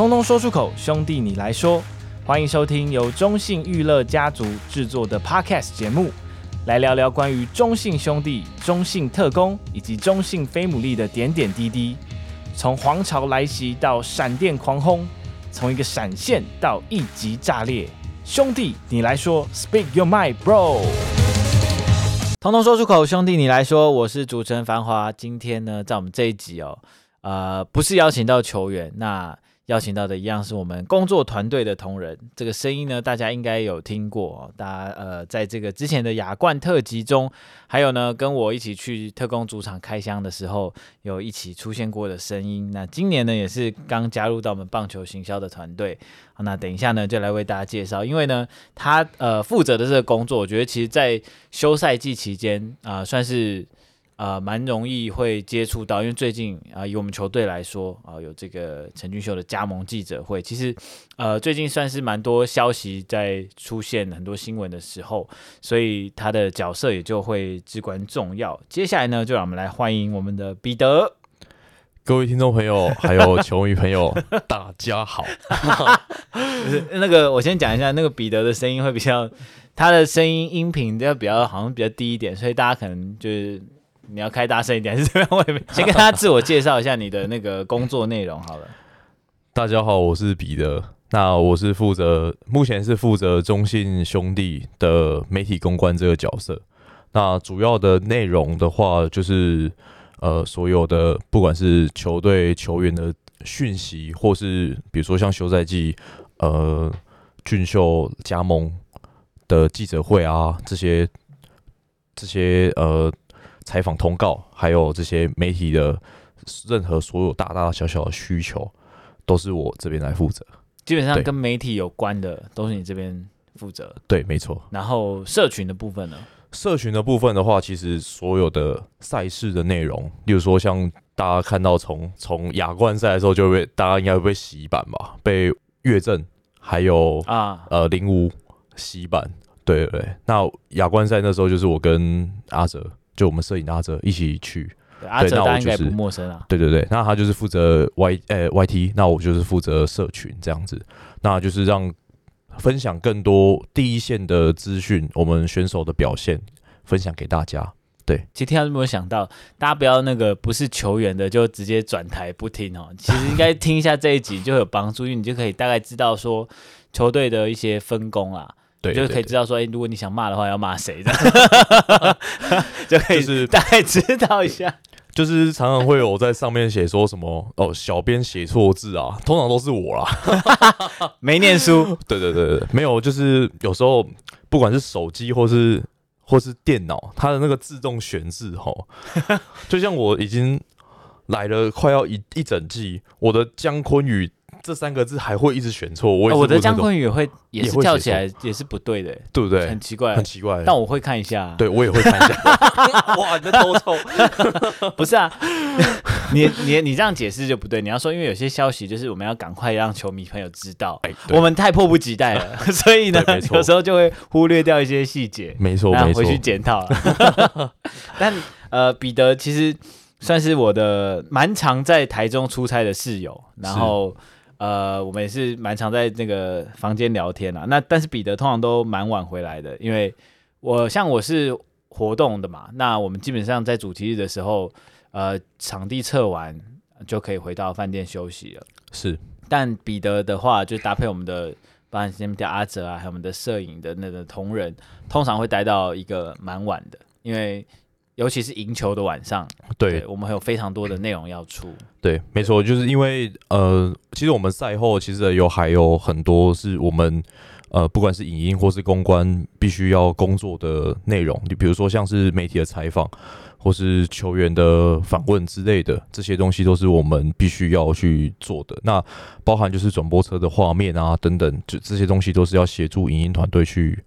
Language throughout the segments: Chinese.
通通说出口，兄弟你来说，欢迎收听由中信娱乐家族制作的 Podcast 节目，来聊聊关于中信兄弟、中信特工以及中信飞姆利的点点滴滴。从皇朝来袭到闪电狂轰，从一个闪现到一击炸裂，兄弟你来说，Speak your mind, bro。通通说出口，兄弟你来说，我是主持人繁华。今天呢，在我们这一集哦，呃，不是邀请到球员，那。邀请到的一样是我们工作团队的同仁，这个声音呢，大家应该有听过。大家呃，在这个之前的亚冠特辑中，还有呢，跟我一起去特工主场开箱的时候，有一起出现过的声音。那今年呢，也是刚加入到我们棒球行销的团队。那等一下呢，就来为大家介绍。因为呢，他呃负责的这个工作，我觉得其实在休赛季期间啊、算是。呃，蛮容易会接触到，因为最近啊、呃，以我们球队来说啊、呃，有这个陈俊秀的加盟记者会，其实呃，最近算是蛮多消息在出现很多新闻的时候，所以他的角色也就会至关重要。接下来呢，就让我们来欢迎我们的彼得。各位听众朋友，还有球迷朋友，大家好。那个，我先讲一下，那个彼得的声音会比较，他的声音音频要比较好像比较低一点，所以大家可能就是。你要开大声一点，还是这样？先跟大家自我介绍一下你的那个工作内容好了。大家好，我是彼得。那我是负责，目前是负责中信兄弟的媒体公关这个角色。那主要的内容的话，就是呃，所有的不管是球队球员的讯息，或是比如说像休赛季呃俊秀加盟的记者会啊，这些这些呃。采访通告，还有这些媒体的任何所有大大小小的需求，都是我这边来负责。基本上跟媒体有关的，都是你这边负责。对，没错。然后社群的部分呢？社群的部分的话，其实所有的赛事的内容，例如说像大家看到从从亚冠赛的时候，就会被大家应该会被洗版吧？被岳正还有啊呃零五洗版。对对对。那亚冠赛那时候就是我跟阿哲。就我们摄影阿哲一起去，对阿哲大家应该不陌生啊。对对对，那他就是负责 Y 呃、欸、YT，那我就是负责社群这样子，那就是让分享更多第一线的资讯，我们选手的表现分享给大家。对，其实听到有没有想到，大家不要那个不是球员的就直接转台不听哦，其实应该听一下这一集就有帮助，因为你就可以大概知道说球队的一些分工啊。对，就可以知道说，哎，如果你想骂的话，要骂谁的，就可以是大概知道一下。就是常常会有在上面写说什么哦，小编写错字啊，通常都是我啦，没念书。对对对对，没有，就是有时候不管是手机或是或是电脑，它的那个自动选字吼，就像我已经来了快要一一整季，我的姜昆宇。这三个字还会一直选错，我、哦、我的江坤宇也会也是跳起来也是不对的，对不对？很奇怪，很奇怪。但我会看一下，对我也会看一下。哇，你的头臭！不是啊，你你你这样解释就不对。你要说，因为有些消息就是我们要赶快让球迷朋友知道，哎、我们太迫不及待了，所以呢，有时候就会忽略掉一些细节。没错，没错，回去检讨了。但呃，彼得其实算是我的蛮常在台中出差的室友，然后。呃，我们也是蛮常在那个房间聊天啊。那但是彼得通常都蛮晚回来的，因为我像我是活动的嘛，那我们基本上在主题日的时候，呃，场地测完就可以回到饭店休息了。是，但彼得的话，就搭配我们的，包括先叫阿哲啊，还有我们的摄影的那个同仁，通常会待到一个蛮晚的，因为。尤其是赢球的晚上，对，对我们还有非常多的内容要出。对，没错，就是因为呃，其实我们赛后其实有还有很多是我们呃，不管是影音或是公关，必须要工作的内容。你比如说像是媒体的采访，或是球员的访问之类的，这些东西都是我们必须要去做的。那包含就是转播车的画面啊等等，就这些东西都是要协助影音团队去。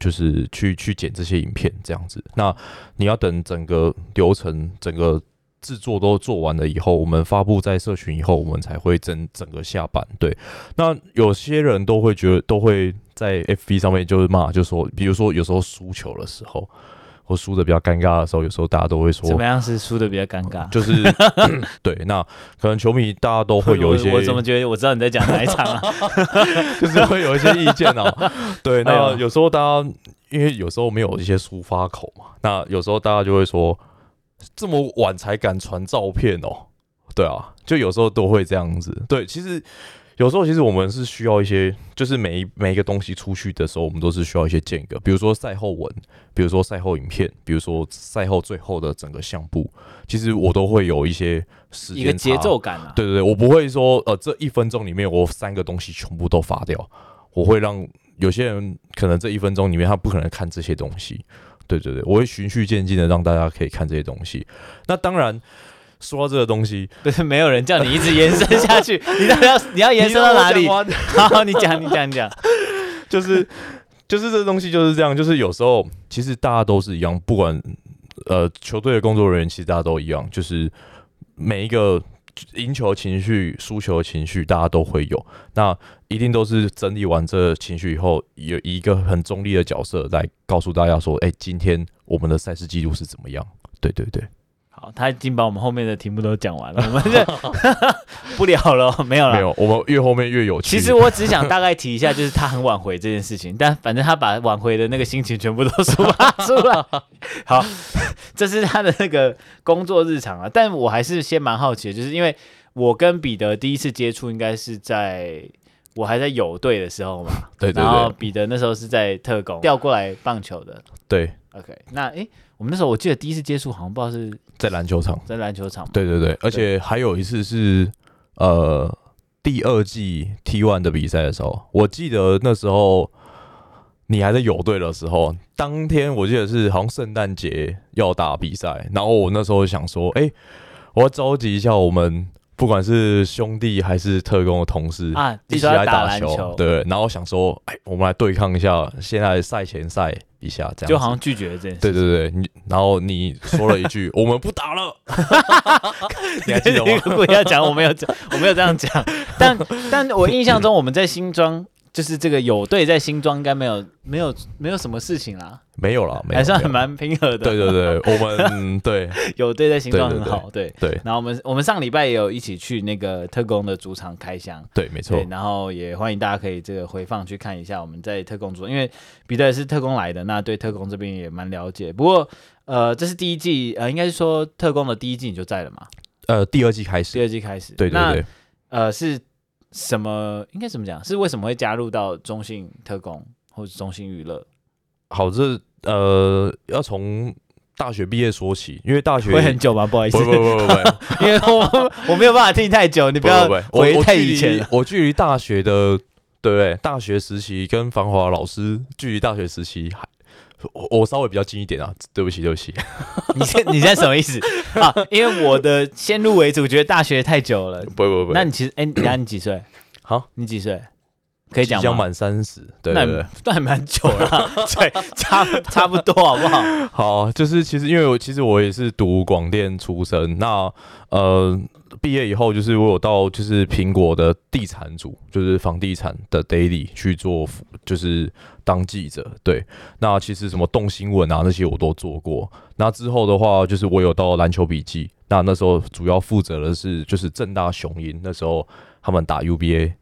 就是去去剪这些影片这样子，那你要等整个流程、整个制作都做完了以后，我们发布在社群以后，我们才会整整个下班。对，那有些人都会觉得，都会在 FB 上面就是骂，就说，比如说有时候输球的时候，或输的比较尴尬的时候，有时候大家都会说，怎么样是输的比较尴尬？就是 对，那可能球迷大家都会有一些，我，我怎么觉得我知道你在讲哪一场啊？就是会有一些意见哦。对，那有时候大家因为有时候没有一些抒发口嘛，那有时候大家就会说，这么晚才敢传照片哦。对啊，就有时候都会这样子。对，其实。有时候其实我们是需要一些，就是每一每一个东西出去的时候，我们都是需要一些间隔，比如说赛后文，比如说赛后影片，比如说赛后最后的整个相簿，其实我都会有一些时间一个节奏感啊。对对对，我不会说呃这一分钟里面我三个东西全部都发掉，我会让有些人可能这一分钟里面他不可能看这些东西。对对对，我会循序渐进的让大家可以看这些东西。那当然。说到这个东西，不是没有人叫你一直延伸下去，你到底要你要延伸到哪里？好，你讲，你讲，你讲，就是就是这东西就是这样，就是有时候其实大家都是一样，不管呃球队的工作人员，其实大家都一样，就是每一个赢球情绪、输球情绪，大家都会有。那一定都是整理完这情绪以后，有一个很中立的角色来告诉大家说：“哎、欸，今天我们的赛事记录是怎么样？”对对对。好，他已经把我们后面的题目都讲完了，我们就 不聊了，没有了。没有，我们越后面越有趣。其实我只想大概提一下，就是他很挽回这件事情，但反正他把挽回的那个心情全部都抒发出来。好，这是他的那个工作日常啊。但我还是先蛮好奇的，就是因为我跟彼得第一次接触，应该是在我还在有队的时候嘛。对对对。然后彼得那时候是在特工调过来棒球的。对。OK，那诶。我们那时候我记得第一次接触好像不知道是在篮球场，在篮球场。对对对，而且还有一次是呃第二季 T One 的比赛的时候，我记得那时候你还在有队的时候，当天我记得是好像圣诞节要打比赛，然后我那时候想说，哎，我要召集一下我们。不管是兄弟还是特工的同事啊，一起来打篮球，球对。然后想说，哎，我们来对抗一下，现在赛前赛一下，这样就好像拒绝了这件事。对对对，你然后你说了一句，我们不打了。你还记得吗？不要讲，我没有讲，我没有这样讲。但但我印象中，我们在新庄。就是这个有队在新庄应该没有没有没有什么事情啦，没有啦，还算蛮平和的。对对对，我们对 有对待形状很好，对对，然后我们我们上礼拜也有一起去那个特工的主场开箱，对，没错。然后也欢迎大家可以这个回放去看一下我们在特工组，因为彼得是特工来的，那对特工这边也蛮了解。不过呃，这是第一季，呃，应该是说特工的第一季你就在了嘛？呃，第二季开始，第二季开始，对对对，呃是。什么应该怎么讲？是为什么会加入到中信特工或者中信娱乐？好，这呃要从大学毕业说起，因为大学会很久吗？不好意思，不不不不，不，因为我我没有办法听太久，你不要回太以前。我距离大学的对不对？大学时期跟繁华老师距离大学时期还。我我稍微比较近一点啊，对不起对不起，你现你现在什么意思啊？因为我的先入为主，觉得大学太久了。不不不，那你其实哎，那你几岁？好，你几岁？可以讲吗？将满三十，对对对，那还蛮久了，对，差差不多好不好？好，就是其实因为我其实我也是读广电出身，那呃。毕业以后，就是我有到就是苹果的地产组，就是房地产的 daily 去做，就是当记者。对，那其实什么动新闻啊那些我都做过。那之后的话，就是我有到篮球笔记，那那时候主要负责的是就是正大雄鹰，那时候他们打 UBA，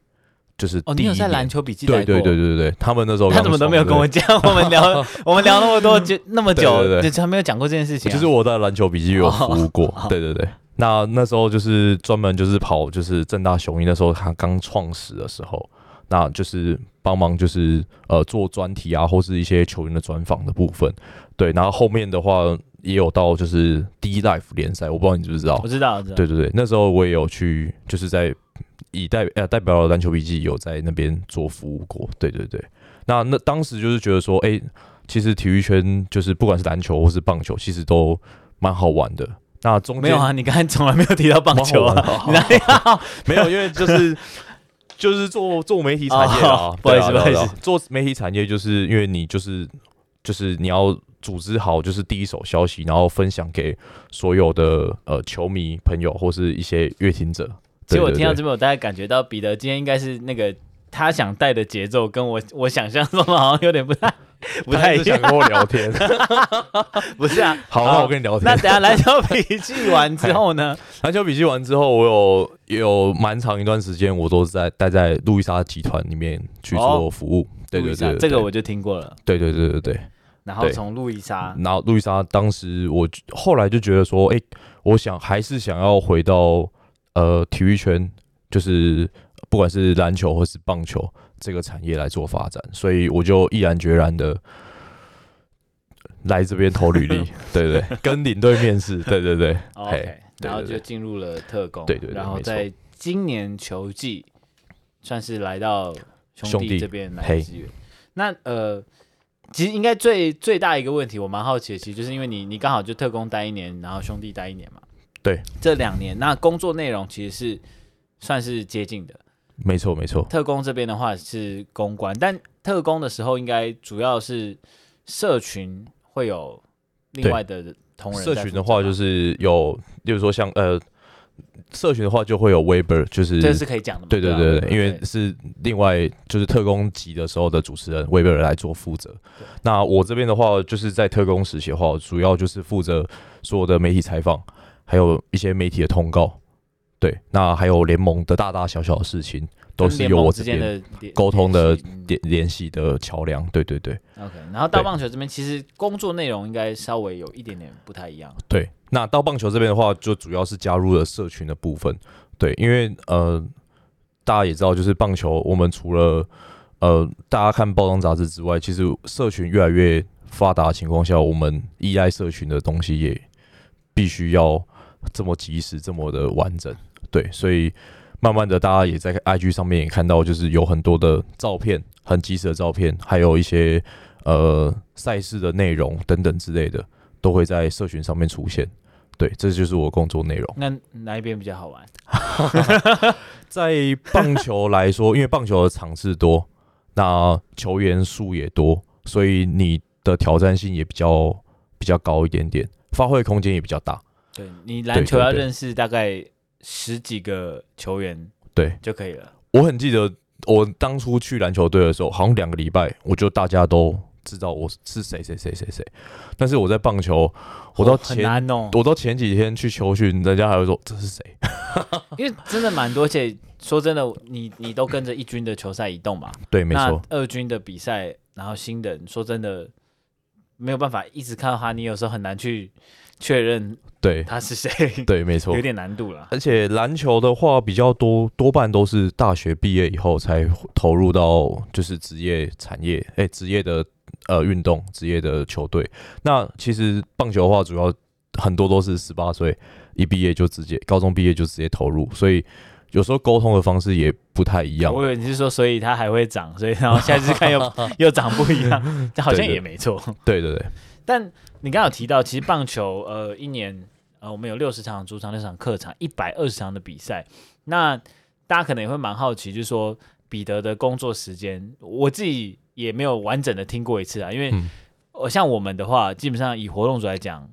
就是哦，你有在篮球笔记对对对对对，他们那时候他怎么都没有跟我讲，我们聊我们聊那么多就那么久，对对对，还没有讲过这件事情、啊。就是我在篮球笔记有服务过，哦、对对对。那那时候就是专门就是跑就是正大雄鹰那时候他刚创始的时候，那就是帮忙就是呃做专题啊或是一些球员的专访的部分，对，然后后面的话也有到就是 D Life 联赛，我不知道你知不知道？我知道，我知道。对对对，那时候我也有去就是在以代呃代表了篮球笔记有在那边做服务过，对对对。那那当时就是觉得说，哎、欸，其实体育圈就是不管是篮球或是棒球，其实都蛮好玩的。那中间没有啊，你刚才从来没有提到棒球啊，没有？因为就是就是做做媒体产业啊，哦、不好意思，不好意思，做媒体产业就是因为你就是就是你要组织好就是第一手消息，然后分享给所有的呃球迷朋友或是一些乐听者。其实我听到这边，我大概感觉到彼得今天应该是那个他想带的节奏，跟我我想象中的好像有点不太。不太一样。想跟我聊天，不是啊？好，那我跟你聊天。那等下篮球笔记完之后呢？篮球笔记完之后，我有有蛮长一段时间，我都是在待在路易莎集团里面去做服务。对对对，这个我就听过了。对对对对对。然后从路易莎，然后路易莎当时我后来就觉得说，哎，我想还是想要回到呃体育圈，就是不管是篮球或是棒球这个产业来做发展，所以我就毅然决然的来这边投履历，对对，跟领队面试，对对对，OK，然后就进入了特工，对对，然后在今年球季算是来到兄弟这边来支援，那呃。其实应该最最大一个问题，我蛮好奇的，其实就是因为你你刚好就特工待一年，然后兄弟待一年嘛。对，这两年那工作内容其实是算是接近的。没错没错。特工这边的话是公关，但特工的时候应该主要是社群会有另外的同仁。社群的话就是有，例如说像呃。社群的话就会有 Weber，就是这是可以讲的嘛。对对对对，因为是另外就是特工级的时候的主持人 Weber 来做负责。那我这边的话，就是在特工时期的话，主要就是负责所有的媒体采访，还有一些媒体的通告。对，那还有联盟的大大小小的事情。都是由我这边沟通的联联系的桥梁，对对对。OK，然后到棒球这边，其实工作内容应该稍微有一点点不太一样。对，那到棒球这边的话，就主要是加入了社群的部分。对，因为呃，大家也知道，就是棒球，我们除了呃大家看报章杂志之外，其实社群越来越发达的情况下，我们依赖社群的东西也必须要这么及时、这么的完整。对，所以。慢慢的，大家也在 IG 上面也看到，就是有很多的照片，很及时的照片，还有一些呃赛事的内容等等之类的，都会在社群上面出现。对，这就是我工作内容。那哪一边比较好玩？在棒球来说，因为棒球的场次多，那球员数也多，所以你的挑战性也比较比较高一点点，发挥空间也比较大。对，你篮球要认识大概。十几个球员对就可以了。我很记得我当初去篮球队的时候，好像两个礼拜，我就大家都知道我是谁谁谁谁谁。但是我在棒球，我到前、哦、我到前几天去球训，人家还会说这是谁？因为真的蛮多，而且说真的，你你都跟着一军的球赛移动嘛？对，没错。二军的比赛，然后新人，说真的没有办法一直看到他，你有时候很难去。确认对他是谁？对，没错，有点难度了。而且篮球的话比较多，多半都是大学毕业以后才投入到就是职业产业，哎、欸，职业的呃运动，职业的球队。那其实棒球的话，主要很多都是十八岁一毕业就直接，高中毕业就直接投入，所以有时候沟通的方式也不太一样。我以为你是说，所以它还会涨，所以然后下次看又 又涨不一样，这好像也没错。对对对，但。你刚刚有提到，其实棒球，呃，一年，呃，我们有六十场主场，六十场客场，一百二十场的比赛。那大家可能也会蛮好奇，就是说彼得的工作时间，我自己也没有完整的听过一次啊。因为，我像我们的话，基本上以活动组来讲，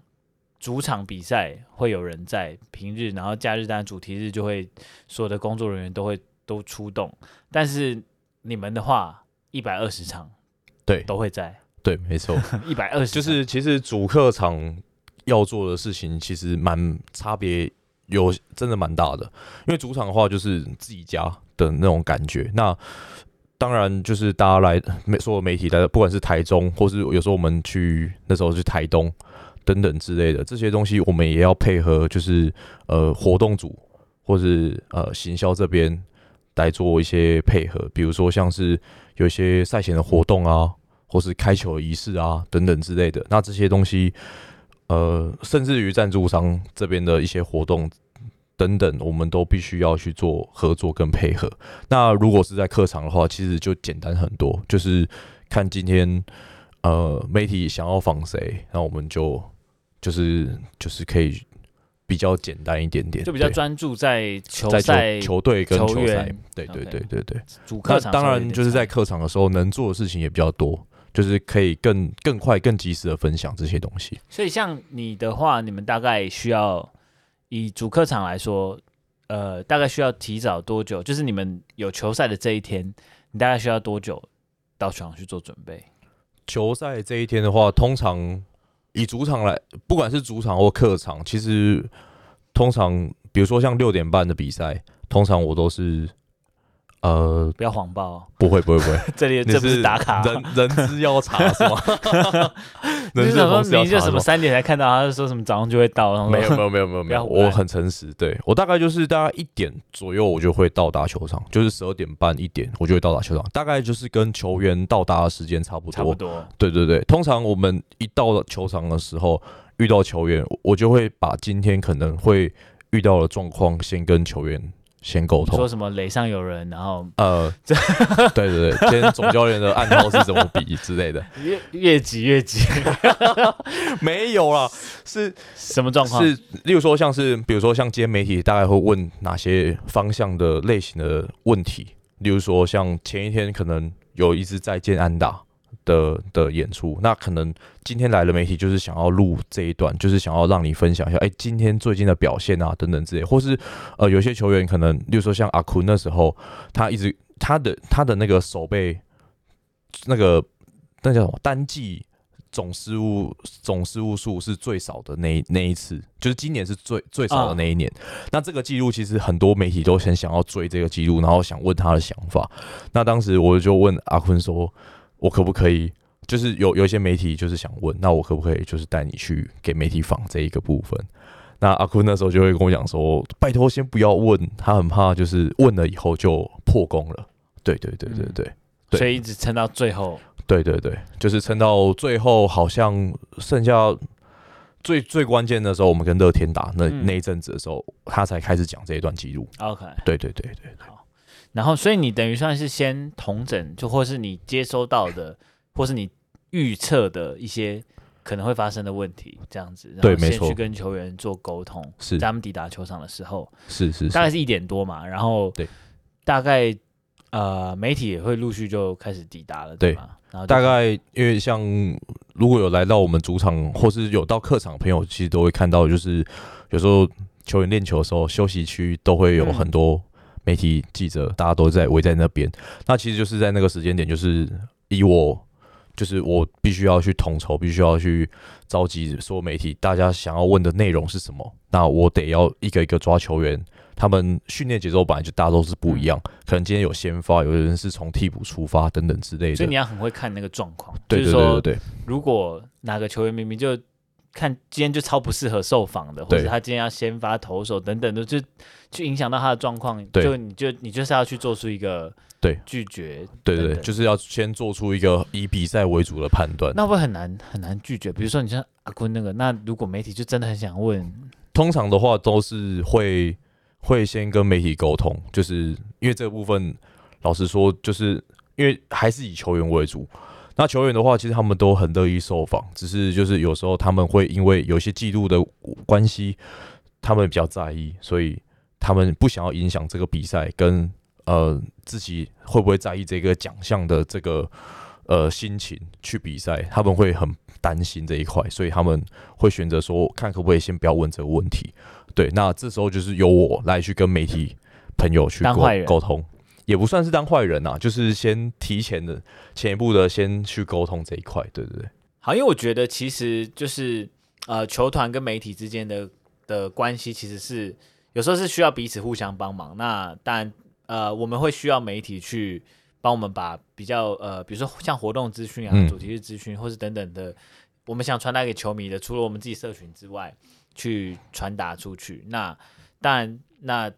主场比赛会有人在平日，然后假日当然主题日就会所有的工作人员都会都出动。但是你们的话，一百二十场，对，都会在。对，没错，一百二十就是其实主客场要做的事情其实蛮差别，有真的蛮大的。因为主场的话就是自己家的那种感觉，那当然就是大家来所有媒体来，不管是台中或是有时候我们去那时候去台东等等之类的这些东西，我们也要配合，就是呃活动组或是呃行销这边来做一些配合，比如说像是有一些赛前的活动啊。或是开球仪式啊，等等之类的，那这些东西，呃，甚至于赞助商这边的一些活动等等，我们都必须要去做合作跟配合。那如果是在客场的话，其实就简单很多，就是看今天呃媒体想要访谁，那我们就就是就是可以比较简单一点点，就比较专注在球赛、球队跟球赛。对对对对对，主客场当然就是在客场的时候能做的事情也比较多。就是可以更更快、更及时的分享这些东西。所以像你的话，你们大概需要以主客场来说，呃，大概需要提早多久？就是你们有球赛的这一天，你大概需要多久到场去做准备？球赛这一天的话，通常以主场来，不管是主场或客场，其实通常比如说像六点半的比赛，通常我都是。呃，不要谎报，不会不会不会，这里这不是打卡，人人资要查是吗？你是说你就什么三点才看到，他是说什么早上就会到？没有没有没有没有没有，我很诚实，对我大概就是大概一点左右我就会到达球场，就是十二点半一点我就会到达球场，大概就是跟球员到达的时间差不多，差不多。对对对，通常我们一到了球场的时候遇到球员，我就会把今天可能会遇到的状况先跟球员。先沟通，说什么垒上有人，然后呃，对对对，今天总教练的暗号是怎么比之类的，越越急越急，没有啦，是什么状况？是例如说像是，比如说像今天媒体大概会问哪些方向的类型的问题，例如说像前一天可能有一支再见安打。的的演出，那可能今天来的媒体就是想要录这一段，就是想要让你分享一下，哎、欸，今天最近的表现啊，等等之类，或是呃，有些球员可能，例如说像阿坤那时候，他一直他的他的那个手背，那个那叫什么单季总失误总失误数是最少的那那一次，就是今年是最最少的那一年。啊、那这个记录其实很多媒体都很想要追这个记录，然后想问他的想法。那当时我就问阿坤说。我可不可以，就是有有一些媒体就是想问，那我可不可以就是带你去给媒体访这一个部分？那阿坤那时候就会跟我讲说，拜托先不要问，他很怕就是问了以后就破功了。对对对对对，所以一直撑到最后。对对对，就是撑到最后，好像剩下最最关键的时候，我们跟乐天打那、嗯、那一阵子的时候，他才开始讲这一段记录。OK，对对对对对。然后，所以你等于算是先同整，就或是你接收到的，或是你预测的一些可能会发生的问题，这样子，然后先去跟球员做沟通，是。在他们抵达球场的时候，是是，大概是一点多嘛，然后对，大概呃媒体也会陆续就开始抵达了，对吗？然后大概因为像如果有来到我们主场，或是有到客场的朋友，其实都会看到，就是有时候球员练球的时候，休息区都会有很多。媒体记者，大家都在围在那边。那其实就是在那个时间点，就是以我，就是我必须要去统筹，必须要去召集所有媒体，大家想要问的内容是什么？那我得要一个一个抓球员。他们训练节奏本来就大家都是不一样，可能今天有先发，有的人是从替补出发等等之类的。所以你要很会看那个状况。对对对对对。如果哪个球员明明就看今天就超不适合受访的，或者他今天要先发投手等等的，就去影响到他的状况，就你就你就是要去做出一个对拒绝，对对，就是要先做出一个以比赛为主的判断。那会很难很难拒绝。比如说你像阿坤那个，那如果媒体就真的很想问，通常的话都是会会先跟媒体沟通，就是因为这个部分，老实说，就是因为还是以球员为主。那球员的话，其实他们都很乐意受访，只是就是有时候他们会因为有些记录的关系，他们比较在意，所以他们不想要影响这个比赛，跟呃自己会不会在意这个奖项的这个呃心情去比赛，他们会很担心这一块，所以他们会选择说，看可不可以先不要问这个问题。对，那这时候就是由我来去跟媒体朋友去沟沟通。也不算是当坏人呐、啊，就是先提前的前一步的先去沟通这一块，对对对。好，因为我觉得其实就是呃，球团跟媒体之间的的关系其实是有时候是需要彼此互相帮忙。那当然呃，我们会需要媒体去帮我们把比较呃，比如说像活动资讯啊、主题日资讯，或是等等的，我们想传达给球迷的，除了我们自己社群之外，去传达出去。那当然那。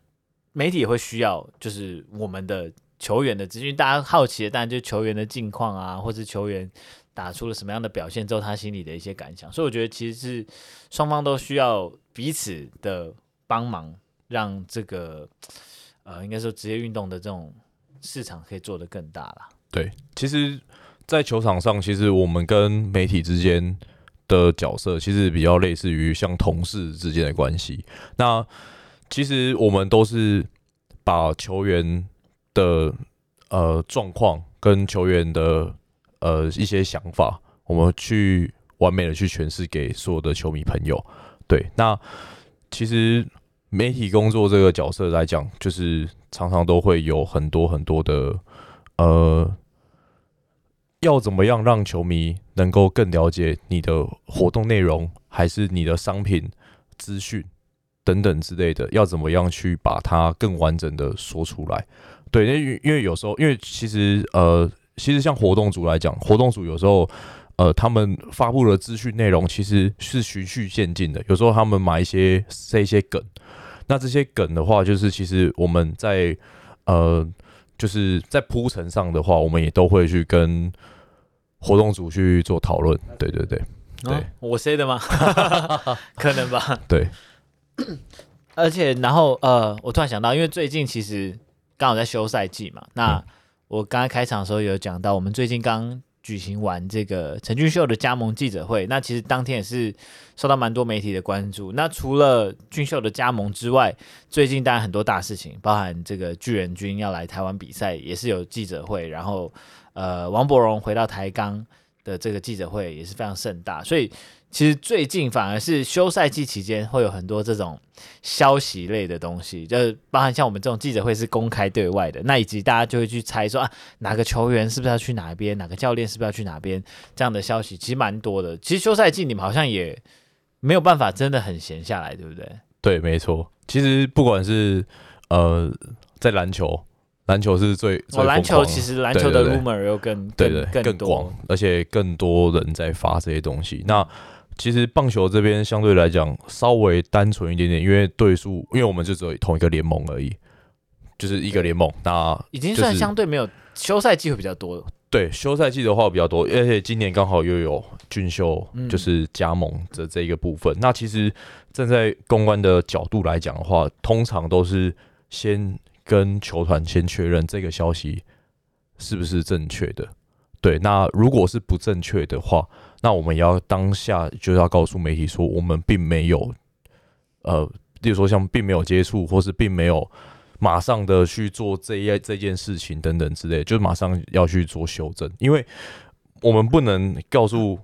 媒体也会需要，就是我们的球员的资讯，大家好奇的当然就球员的近况啊，或是球员打出了什么样的表现之后，他心里的一些感想。所以我觉得其实是双方都需要彼此的帮忙，让这个呃，应该说职业运动的这种市场可以做得更大啦。对，其实，在球场上，其实我们跟媒体之间的角色，其实比较类似于像同事之间的关系。那其实我们都是把球员的呃状况跟球员的呃一些想法，我们去完美的去诠释给所有的球迷朋友。对，那其实媒体工作这个角色来讲，就是常常都会有很多很多的呃，要怎么样让球迷能够更了解你的活动内容，还是你的商品资讯等等之类的，要怎么样去把它更完整的说出来？对，因为因为有时候，因为其实呃，其实像活动组来讲，活动组有时候呃，他们发布的资讯内容其实是循序渐进的，有时候他们买一些塞一些梗，那这些梗的话，就是其实我们在呃，就是在铺陈上的话，我们也都会去跟活动组去做讨论。对对对，对，哦、我塞的吗？可能吧。对，而且然后呃，我突然想到，因为最近其实。刚好在休赛季嘛，那我刚刚开场的时候有讲到，我们最近刚举行完这个陈俊秀的加盟记者会，那其实当天也是受到蛮多媒体的关注。那除了俊秀的加盟之外，最近当然很多大事情，包含这个巨人军要来台湾比赛，也是有记者会，然后呃，王柏荣回到台钢的这个记者会也是非常盛大，所以。其实最近反而是休赛季期间会有很多这种消息类的东西，就是包含像我们这种记者会是公开对外的，那以及大家就会去猜说啊，哪个球员是不是要去哪边，哪个教练是不是要去哪边，这样的消息其实蛮多的。其实休赛季你们好像也没有办法真的很闲下来，对不对？对，没错。其实不管是呃在篮球，篮球是最，最哦，篮球其实篮球的 rumor 又更对对，更更广，而且更多人在发这些东西。那其实棒球这边相对来讲稍微单纯一点点，因为对数，因为我们就只有同一个联盟而已，就是一个联盟。那已经算相对没有休赛季会比较多。对，休赛季的话比较多，而且今年刚好又有俊秀，就是加盟的这一个部分。嗯、那其实站在公关的角度来讲的话，通常都是先跟球团先确认这个消息是不是正确的。对，那如果是不正确的话，那我们也要当下就要告诉媒体说，我们并没有，呃，例如说像并没有接触，或是并没有马上的去做这一这件事情等等之类，就马上要去做修正，因为我们不能告诉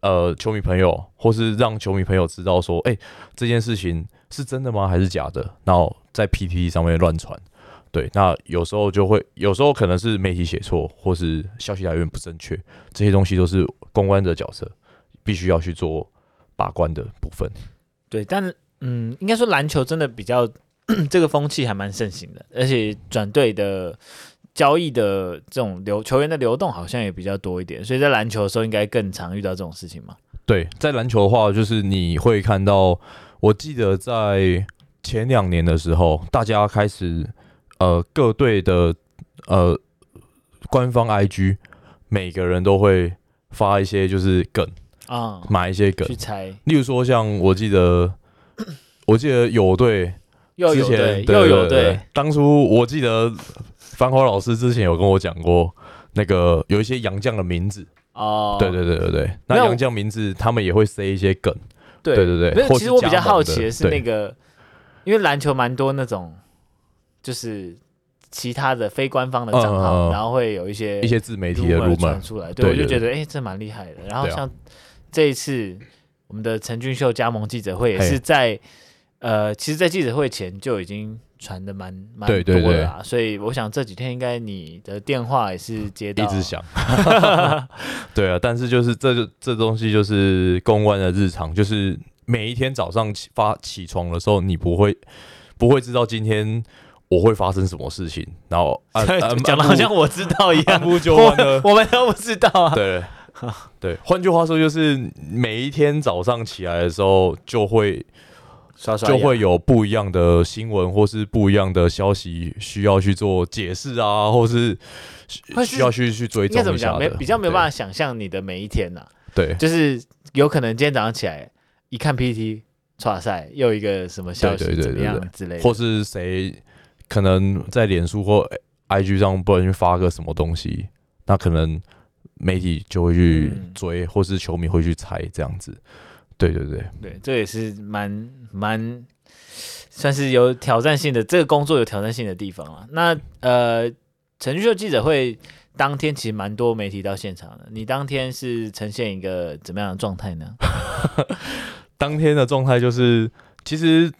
呃球迷朋友，或是让球迷朋友知道说，哎，这件事情是真的吗？还是假的？然后在 PTT 上面乱传。对，那有时候就会，有时候可能是媒体写错，或是消息来源不正确，这些东西都是公关的角色必须要去做把关的部分。对，但嗯，应该说篮球真的比较 这个风气还蛮盛行的，而且转队的交易的这种流球员的流动好像也比较多一点，所以在篮球的时候应该更常遇到这种事情嘛。对，在篮球的话，就是你会看到，我记得在前两年的时候，大家开始。呃，各队的呃官方 IG，每个人都会发一些就是梗啊，买一些梗。去猜。例如说，像我记得，我记得有队之前又有对，当初我记得繁华老师之前有跟我讲过，那个有一些洋将的名字。哦，对对对对对，那洋将名字他们也会塞一些梗，对对对。其实我比较好奇的是那个，因为篮球蛮多那种。就是其他的非官方的账号，然后会有一些一些自媒体的 rumor 传出来，对，我就觉得哎，这蛮厉害的。然后像这一次我们的陈俊秀加盟记者会，也是在呃，其实，在记者会前就已经传的蛮蛮多的啦。所以我想这几天应该你的电话也是接到，一直响。对啊，但是就是这这东西就是公关的日常，就是每一天早上起发起床的时候，你不会不会知道今天。我会发生什么事情？然后 讲的好像我知道一样，不就我 我们都不知道啊。对 对，换句话说，就是每一天早上起来的时候，就会刷刷就会有不一样的新闻，或是不一样的消息需要去做解释啊，或是需要去去追踪一下的。没比较没有办法想象你的每一天呐、啊。对，就是有可能今天早上起来一看 PTT，唰赛又一个什么消息怎么样之类的，或是谁。可能在脸书或 IG 上不小心发个什么东西，那可能媒体就会去追，嗯、或是球迷会去猜这样子。对对对，对，这也是蛮蛮算是有挑战性的，这个工作有挑战性的地方啊。那呃，陈俊秀记者会当天其实蛮多媒体到现场的，你当天是呈现一个怎么样的状态呢？当天的状态就是，其实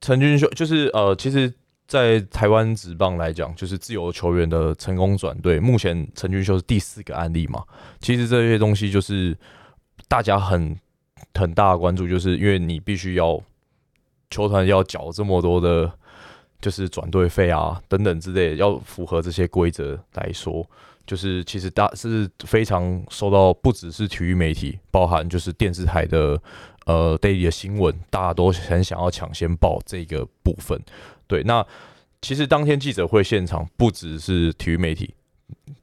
陈俊秀就是呃，其实。在台湾职棒来讲，就是自由球员的成功转队，目前陈俊秀是第四个案例嘛。其实这些东西就是大家很很大的关注，就是因为你必须要球团要缴这么多的，就是转队费啊等等之类的，要符合这些规则来说。就是其实大是非常受到不只是体育媒体，包含就是电视台的呃 daily 的新闻，大家都很想要抢先报这个部分。对，那其实当天记者会现场不只是体育媒体，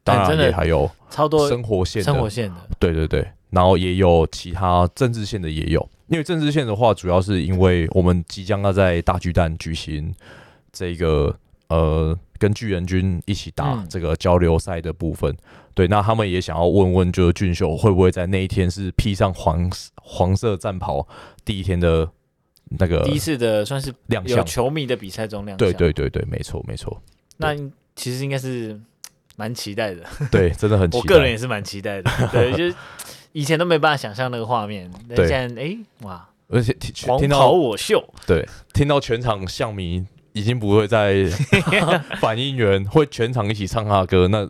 当然也还有超多生活线、生活线的，对对对，然后也有其他政治线的也有。因为政治线的话，主要是因为我们即将要在大巨蛋举行这个呃。跟巨人军一起打这个交流赛的部分，嗯、对，那他们也想要问问，就是俊秀会不会在那一天是披上黄黄色战袍，第一天的那个第一次的算是亮相，球迷的比赛中亮相，对对对对，没错没错。那其实应该是蛮期待的，对，真的很期待，我个人也是蛮期待的，对，就是以前都没办法想象那个画面，对，现在哎哇，而且听到我秀，对，听到全场象迷。已经不会再 反应员会全场一起唱他的歌，那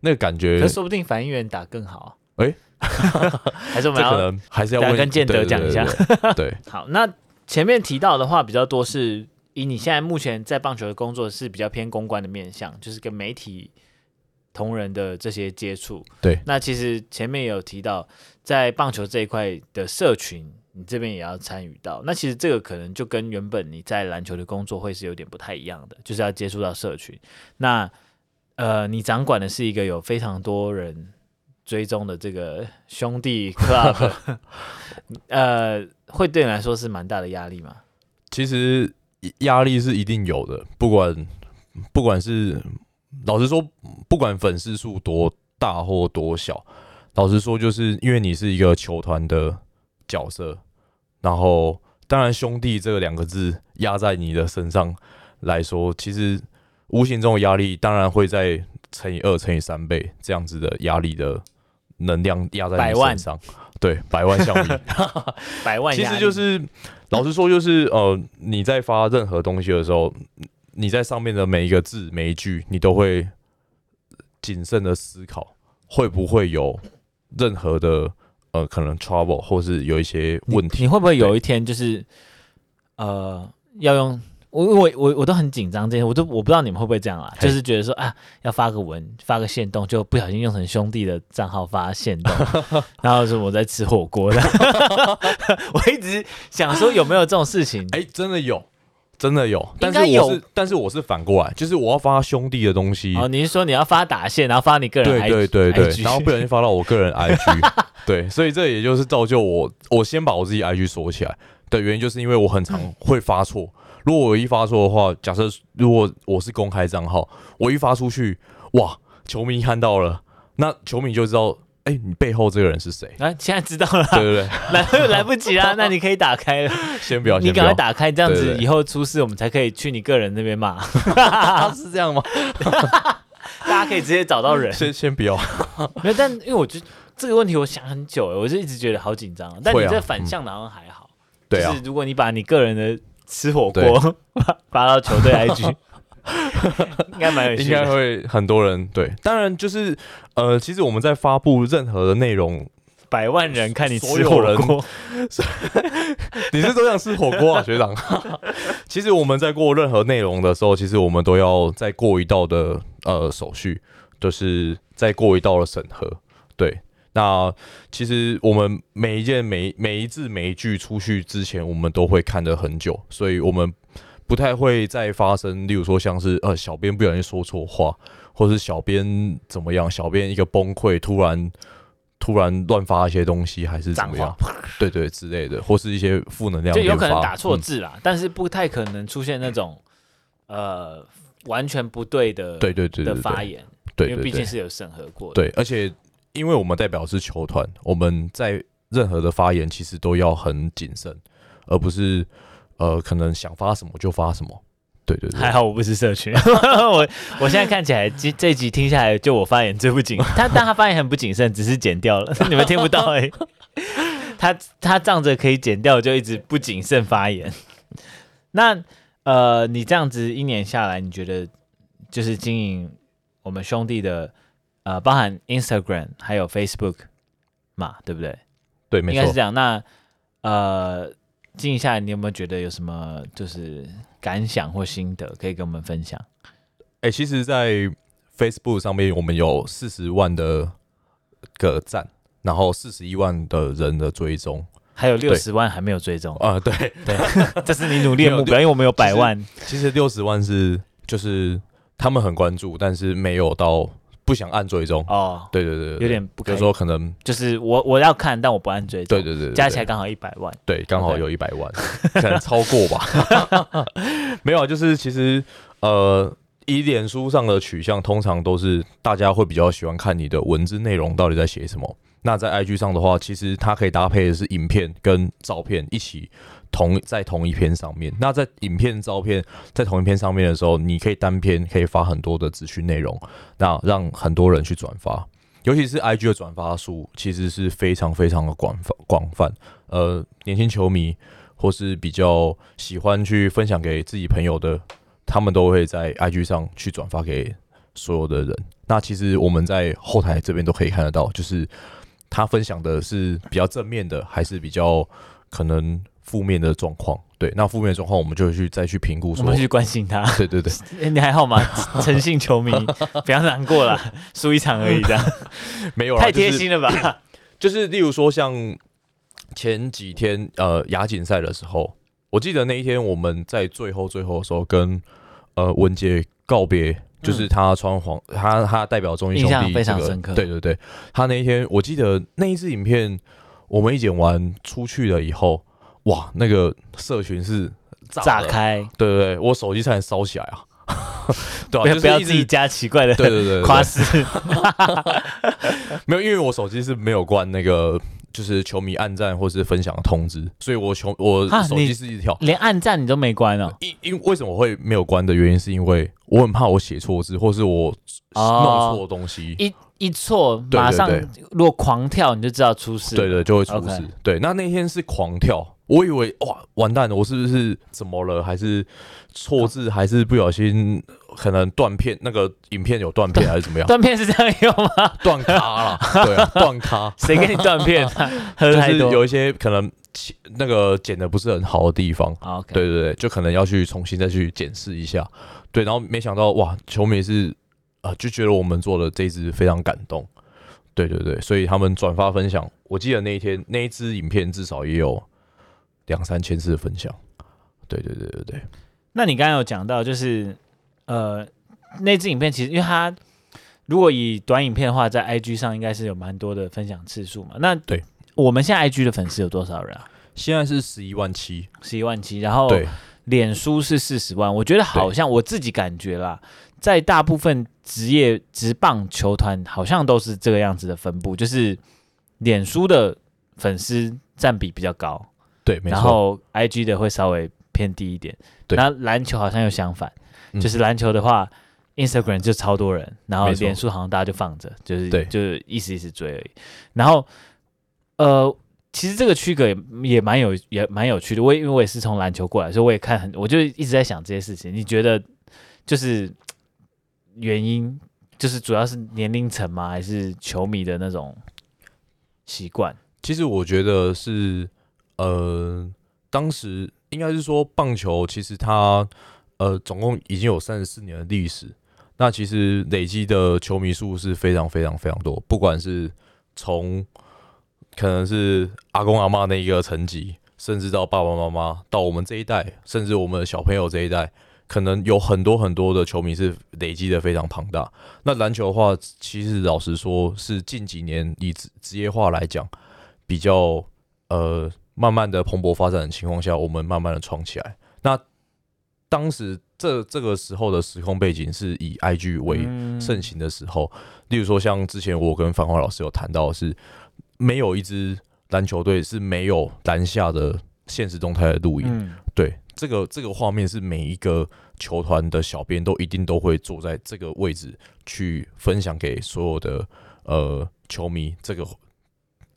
那个感觉，那说不定反应员打更好。哎，还是我们要可能还是要问跟建德讲一下。对，好，那前面提到的话比较多，是以你现在目前在棒球的工作是比较偏公关的面向，就是跟媒体同仁的这些接触。对，那其实前面也有提到，在棒球这一块的社群。你这边也要参与到，那其实这个可能就跟原本你在篮球的工作会是有点不太一样的，就是要接触到社群。那呃，你掌管的是一个有非常多人追踪的这个兄弟 club，呃，会对你来说是蛮大的压力吗？其实压力是一定有的，不管不管是老实说，不管粉丝数多大或多小，老实说，就是因为你是一个球团的角色。然后，当然，兄弟这两个字压在你的身上来说，其实无形中的压力，当然会在乘以二、乘以三倍这样子的压力的能量压在你身上。对，百万效应，百万。其实就是老实说，就是呃，你在发任何东西的时候，你在上面的每一个字、每一句，你都会谨慎的思考，会不会有任何的。呃，可能 trouble 或是有一些问题，你，你会不会有一天就是呃，要用我我我我都很紧张这些，我都我不知道你们会不会这样啊？就是觉得说啊，要发个文发个线动，就不小心用成兄弟的账号发线动，然后说我在吃火锅的，我一直想说有没有这种事情？哎、欸，真的有。真的有，但是我是，但是我是反过来，就是我要发兄弟的东西。哦，你是说你要发打线，然后发你个人 IG？对对对对，然后不小心发到我个人 IG。对，所以这也就是造就我，我先把我自己 IG 锁起来的原因，就是因为我很常会发错。如果我一发错的话，假设如果我是公开账号，我一发出去，哇，球迷看到了，那球迷就知道。哎、欸，你背后这个人是谁？啊，现在知道了。对对对，来来不及了，那你可以打开了。先不要，你赶快打开，这样子以后出事我们才可以去你个人那边骂。是这样吗？大家可以直接找到人。先先不要。没有，但因为我觉得这个问题我想很久，我就一直觉得好紧张。但你这反向的好像还好。对啊。就是如果你把你个人的吃火锅 发到球队 IG。应该蛮有，应该会很多人对。当然就是呃，其实我们在发布任何的内容，百万人看你吃火锅，你是都想吃火锅啊，学长？其实我们在过任何内容的时候，其实我们都要再过一道的呃手续，就是再过一道的审核。对，那其实我们每一件每每一字每一句出去之前，我们都会看得很久，所以我们。不太会再发生，例如说像是呃，小编不小心说错话，或是小编怎么样，小编一个崩溃，突然突然乱发一些东西，还是怎么样？对，对对之类的，或是一些负能量，就有可能打错字啦，嗯、但是不太可能出现那种呃完全不对的对对对的发言，对，因为毕竟是有审核过的。对，而且因为我们代表是球团，我们在任何的发言其实都要很谨慎，而不是。呃，可能想发什么就发什么，对对对。还好我不是社群，我我现在看起来，这这集听下来，就我发言最不谨，他但他发言很不谨慎，只是剪掉了，你们听不到哎、欸。他他仗着可以剪掉，就一直不谨慎发言。那呃，你这样子一年下来，你觉得就是经营我们兄弟的呃，包含 Instagram 还有 Facebook 嘛，对不对？对，没错，应该是这样。那呃，经营下来，你有没有觉得有什么就是感想或心得可以跟我们分享？哎、欸，其实，在 Facebook 上面，我们有四十万的个赞，然后四十一万的人的追踪。还有六十万还没有追踪啊、呃！对 对，这是你努力的目标，因为我们有百万。其实六十万是就是他们很关注，但是没有到不想按追踪哦。对对对，对，有点不可以。比如说可能就是我我要看，但我不按追踪。对对对，对，加起来刚好一百万。对，刚好有一百万 可能超过吧。没有，就是其实呃，以脸书上的取向，通常都是大家会比较喜欢看你的文字内容到底在写什么。那在 IG 上的话，其实它可以搭配的是影片跟照片一起同在同一篇上面。那在影片、照片在同一篇上面的时候，你可以单篇可以发很多的资讯内容，那让很多人去转发。尤其是 IG 的转发数其实是非常非常的广泛广泛。呃，年轻球迷或是比较喜欢去分享给自己朋友的，他们都会在 IG 上去转发给所有的人。那其实我们在后台这边都可以看得到，就是。他分享的是比较正面的，还是比较可能负面的状况？对，那负面的状况，我们就去再去评估，说，我们去关心他。对 对对，欸、你还好吗？诚信球迷，不要难过了，输一场而已，这样没有，太贴心了吧？就是、就是、例如说，像前几天呃亚锦赛的时候，我记得那一天我们在最后最后的时候跟呃文杰告别。就是他穿黄，他他代表中信兄弟，这个，非常深刻。对对对，他那一天我记得那一支影片，我们一剪完出去了以后，哇，那个社群是炸，炸开。对对对，我手机差点烧起来啊！对啊，不要自己加奇怪的，对对对，夸饰。没有，因为我手机是没有关那个。就是球迷暗赞或是分享的通知，所以我球我手机是一条，连暗赞你都没关哦。因因为什么会没有关的原因，是因为我很怕我写错字，或是我弄错东西，哦、一一错马上如果狂跳你就知道出事，对，对对，就会出事。Okay. 对，那那天是狂跳，我以为哇完蛋了，我是不是怎么了？还是错字？还是不小心？可能断片，那个影片有断片还是怎么样？断片是这样用吗？断卡了，对啊，断卡。谁给你断片？就是有一些可能那个剪的不是很好的地方。Oh. 对对对，就可能要去重新再去检视一下。对，然后没想到哇，球迷是啊、呃，就觉得我们做的这一支非常感动。对对对，所以他们转发分享，我记得那一天那一支影片至少也有两三千次的分享。对对对对对。那你刚刚有讲到就是。呃，那支影片其实，因为它如果以短影片的话，在 IG 上应该是有蛮多的分享次数嘛。那对，我们现在 IG 的粉丝有多少人啊？现在是十一万七，十一万七。然后，脸书是四十万。我觉得好像我自己感觉啦，在大部分职业职棒球团，好像都是这个样子的分布，就是脸书的粉丝占比比较高，对，没错。然后 IG 的会稍微偏低一点。对，那篮球好像又相反。就是篮球的话、嗯、Instagram 就超多人，然后脸书好像大家就放着，就是对就是一时一时追而已。然后呃，其实这个区隔也也蛮有也蛮有趣的。我因为我也是从篮球过来，所以我也看很，我就一直在想这些事情。你觉得就是原因，就是主要是年龄层吗？还是球迷的那种习惯？其实我觉得是呃，当时应该是说棒球，其实它。呃，总共已经有三十四年的历史，那其实累积的球迷数是非常非常非常多。不管是从可能是阿公阿妈那一个层级，甚至到爸爸妈妈，到我们这一代，甚至我们小朋友这一代，可能有很多很多的球迷是累积的非常庞大。那篮球的话，其实老实说，是近几年以职职业化来讲，比较呃慢慢的蓬勃发展的情况下，我们慢慢的创起来。那当时这这个时候的时空背景是以 IG 为盛行的时候，嗯、例如说像之前我跟繁华老师有谈到的是，没有一支篮球队是没有篮下的现实动态的录影。嗯、对，这个这个画面是每一个球团的小编都一定都会坐在这个位置去分享给所有的呃球迷这个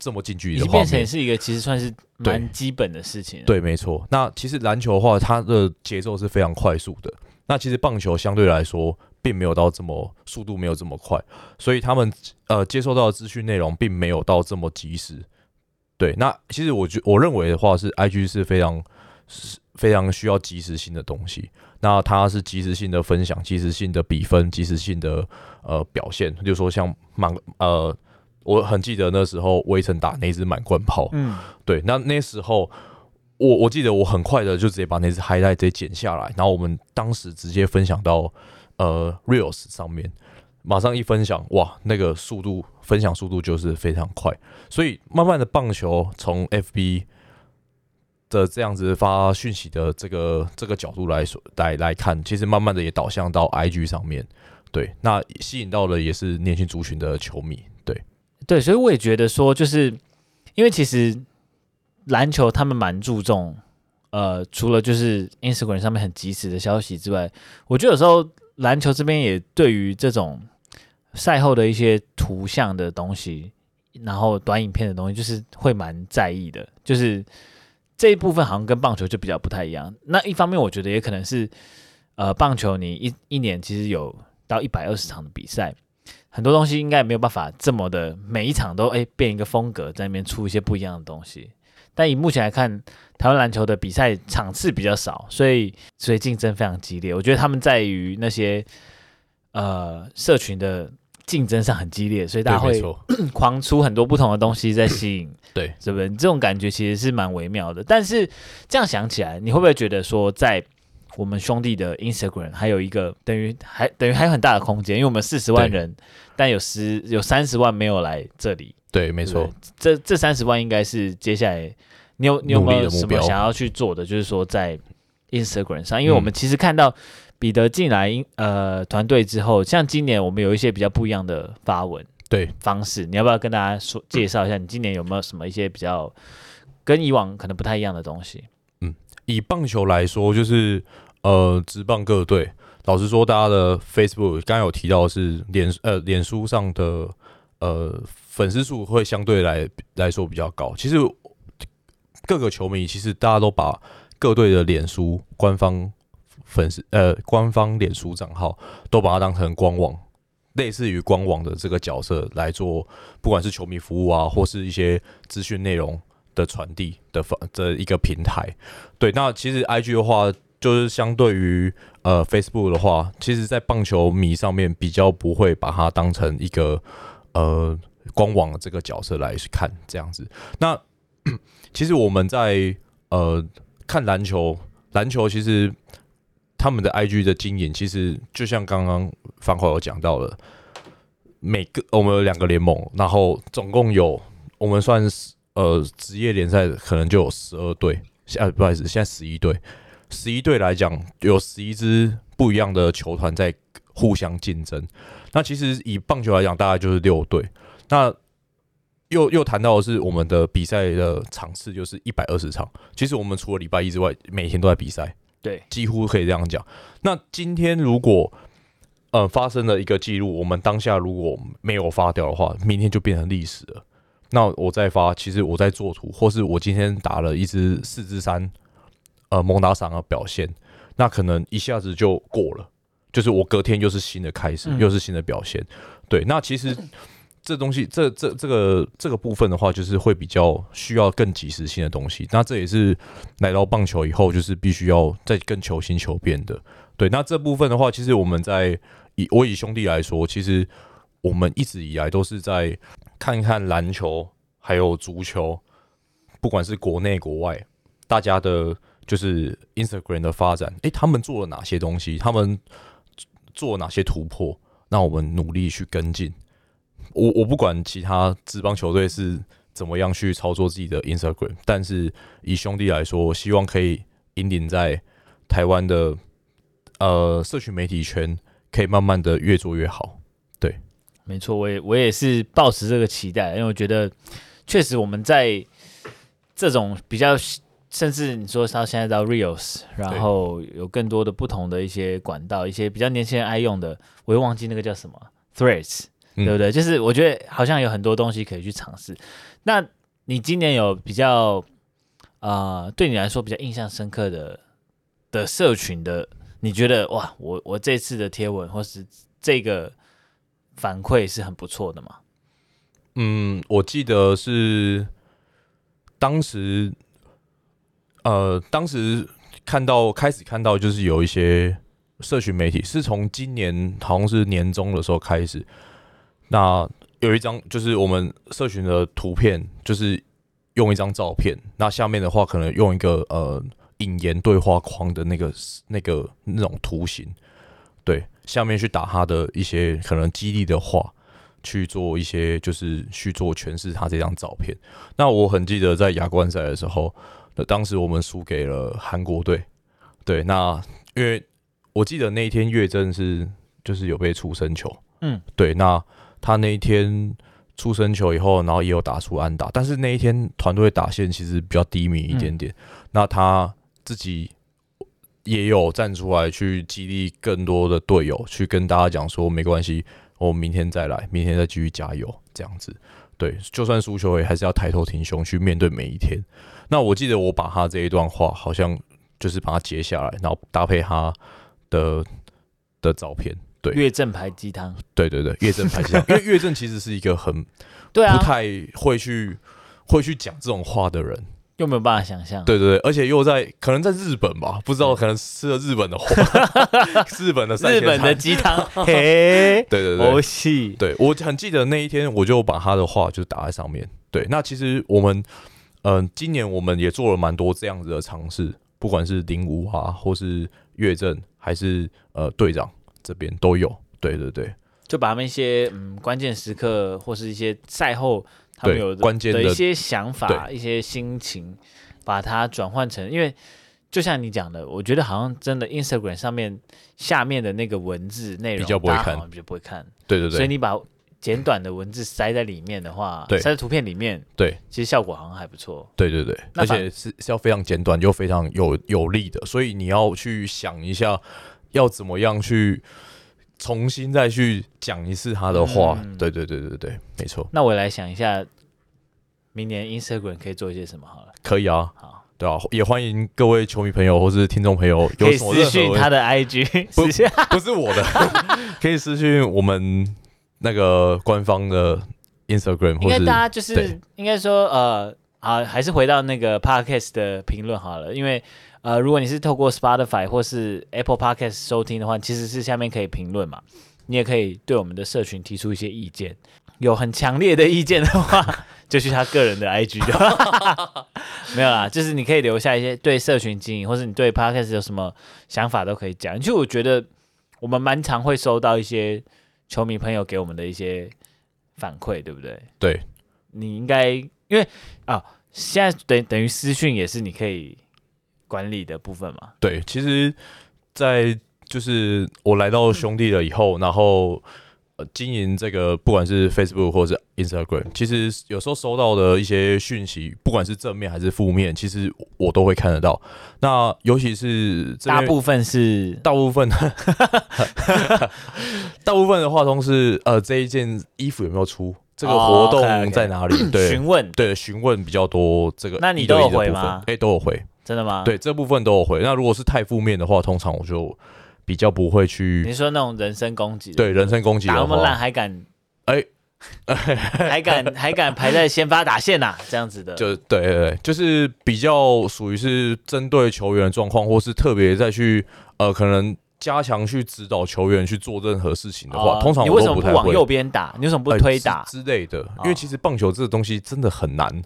这么近距离的画面，变成是一个其实算是蛮基本的事情。对，没错。那其实篮球的话，它的节奏是非常快速的。那其实棒球相对来说，并没有到这么速度没有这么快，所以他们呃接收到的资讯内容并没有到这么及时。对，那其实我觉我认为的话是，IG 是非常是非常需要及时性的东西。那它是及时性的分享，及时性的比分，及时性的呃表现。就是说像满呃，我很记得那时候威城打那支满贯炮，嗯，对，那那时候我我记得我很快的就直接把那只 highlight 直接剪下来，然后我们当时直接分享到呃 reels 上面。马上一分享，哇，那个速度分享速度就是非常快，所以慢慢的棒球从 FB 的这样子发讯息的这个这个角度来说来来看，其实慢慢的也导向到 IG 上面，对，那吸引到的也是年轻族群的球迷，对，所以我也觉得说，就是因为其实篮球他们蛮注重，呃，除了就是 Instagram 上面很及时的消息之外，我觉得有时候篮球这边也对于这种。赛后的一些图像的东西，然后短影片的东西，就是会蛮在意的。就是这一部分好像跟棒球就比较不太一样。那一方面，我觉得也可能是，呃，棒球你一一年其实有到一百二十场的比赛，很多东西应该也没有办法这么的每一场都诶变一个风格，在那边出一些不一样的东西。但以目前来看，台湾篮球的比赛场次比较少，所以所以竞争非常激烈。我觉得他们在于那些呃社群的。竞争上很激烈，所以大家会狂出很多不同的东西在吸引，对，是不是？这种感觉其实是蛮微妙的。但是这样想起来，你会不会觉得说，在我们兄弟的 Instagram 还有一个等于还等于还有很大的空间？因为我们四十万人，但有十有三十万没有来这里。对，没错。这这三十万应该是接下来你有你有没有什么想要去做的？就是说在 Instagram 上，因为我们其实看到。彼得进来呃团队之后，像今年我们有一些比较不一样的发文对方式，你要不要跟大家说介绍一下？你今年有没有什么一些比较跟以往可能不太一样的东西？以棒球来说，就是呃职棒各队，老实说，大家的 Facebook 刚刚有提到是脸呃脸书上的呃粉丝数会相对来来说比较高。其实各个球迷其实大家都把各队的脸书官方。粉丝呃，官方脸书账号都把它当成官网，类似于官网的这个角色来做，不管是球迷服务啊，或是一些资讯内容的传递的方的一个平台。对，那其实 IG 的话，就是相对于呃 Facebook 的话，其实在棒球迷上面比较不会把它当成一个呃官网的这个角色来看这样子。那 其实我们在呃看篮球，篮球其实。他们的 IG 的经营，其实就像刚刚方华有讲到了，每个我们有两个联盟，然后总共有我们算是呃职业联赛可能就有十二队，啊不好意思，现在十一队，十一队来讲有十一支不一样的球团在互相竞争。那其实以棒球来讲，大概就是六队。那又又谈到的是我们的比赛的场次就是一百二十场。其实我们除了礼拜一之外，每天都在比赛。对，几乎可以这样讲。那今天如果呃发生了一个记录，我们当下如果没有发掉的话，明天就变成历史了。那我再发，其实我在做图，或是我今天打了一支四支三，呃，蒙打赏的表现，那可能一下子就过了，就是我隔天又是新的开始，嗯、又是新的表现。对，那其实。这东西，这这这个这个部分的话，就是会比较需要更及时性的东西。那这也是来到棒球以后，就是必须要再更求新求变的。对，那这部分的话，其实我们在以我以兄弟来说，其实我们一直以来都是在看一看篮球还有足球，不管是国内国外，大家的就是 Instagram 的发展，诶，他们做了哪些东西？他们做了哪些突破？那我们努力去跟进。我我不管其他职棒球队是怎么样去操作自己的 Instagram，但是以兄弟来说，我希望可以引领在台湾的呃社群媒体圈，可以慢慢的越做越好。对，没错，我也我也是抱持这个期待，因为我觉得确实我们在这种比较，甚至你说到现在到 Reels，然后有更多的不同的一些管道，一些比较年轻人爱用的，我又忘记那个叫什么 Threads。对不对？就是我觉得好像有很多东西可以去尝试。那你今年有比较呃，对你来说比较印象深刻的的社群的，你觉得哇，我我这次的贴文或是这个反馈是很不错的吗？嗯，我记得是当时，呃，当时看到开始看到就是有一些社群媒体是从今年好像是年中的时候开始，那有一张就是我们社群的图片，就是用一张照片，那下面的话可能用一个呃引言对话框的那个那个那种图形，对，下面去打他的一些可能激励的话。去做一些，就是去做诠释他这张照片。那我很记得在亚冠赛的时候，那当时我们输给了韩国队。对，那因为我记得那一天岳正是就是有被出生球，嗯，对。那他那一天出生球以后，然后也有打出安打，但是那一天团队打线其实比较低迷一点点。嗯、那他自己也有站出来去激励更多的队友，去跟大家讲说没关系。我明天再来，明天再继续加油，这样子，对，就算输球也还是要抬头挺胸去面对每一天。那我记得我把他这一段话，好像就是把它截下来，然后搭配他的的照片，对，岳正牌鸡汤，对对对，岳正牌鸡汤，因为岳正其实是一个很不太会去会去讲这种话的人。又没有办法想象，对对对，而且又在可能在日本吧，不知道可能吃了日本的火，日本的日本的鸡汤，嘿，对对对，游戏，对我很记得那一天，我就把他的话就打在上面。对，那其实我们，嗯、呃，今年我们也做了蛮多这样子的尝试，不管是零五啊，或是岳正，还是呃队长这边都有。对对对，就把他们一些嗯关键时刻或是一些赛后。他们有关键的一些想法、一些心情，把它转换成，因为就像你讲的，我觉得好像真的 Instagram 上面下面的那个文字内容比较不会看，比较不会看。对对对。所以你把简短的文字塞在里面的话，塞在图片里面，对，其实效果好像还不错。对对对，而且是是要非常简短又非常有有力的，所以你要去想一下要怎么样去。重新再去讲一次他的话，嗯、对对对对对，没错。那我来想一下，明年 Instagram 可以做一些什么好了。可以啊，好，对啊，也欢迎各位球迷朋友或是听众朋友有私讯他的 IG，不不是我的，可以私讯我们那个官方的 Instagram，或是应该大家就是应该说呃好，还是回到那个 Podcast 的评论好了，因为。呃，如果你是透过 Spotify 或是 Apple Podcast 收听的话，其实是下面可以评论嘛，你也可以对我们的社群提出一些意见。有很强烈的意见的话，就去他个人的 IG 就好。没有啦，就是你可以留下一些对社群经营，或是你对 Podcast 有什么想法都可以讲。就我觉得我们蛮常会收到一些球迷朋友给我们的一些反馈，对不对？对，你应该因为啊、哦，现在等等于私讯也是你可以。管理的部分嘛，对，其实，在就是我来到兄弟了以后，嗯、然后呃经营这个，不管是 Facebook 或者是 Instagram，其实有时候收到的一些讯息，不管是正面还是负面，其实我都会看得到。那尤其是大部分是大部分，大部分的话都是呃这一件衣服有没有出，这个活动在哪里？哦、okay, okay 对，询问对询问比较多。这个那你都有回吗？哎，都有回。真的吗？对，这部分都有回。那如果是太负面的话，通常我就比较不会去。你说那种人身攻击？对，人身攻击那么烂还敢？哎，还敢还敢排在先发打线呐、啊？这样子的，就对对对，就是比较属于是针对球员的状况，或是特别再去呃，可能加强去指导球员去做任何事情的话，哦、通常我都不太会。你为什么不往右边打？你为什么不推打、呃、之类的？因为其实棒球这个东西真的很难。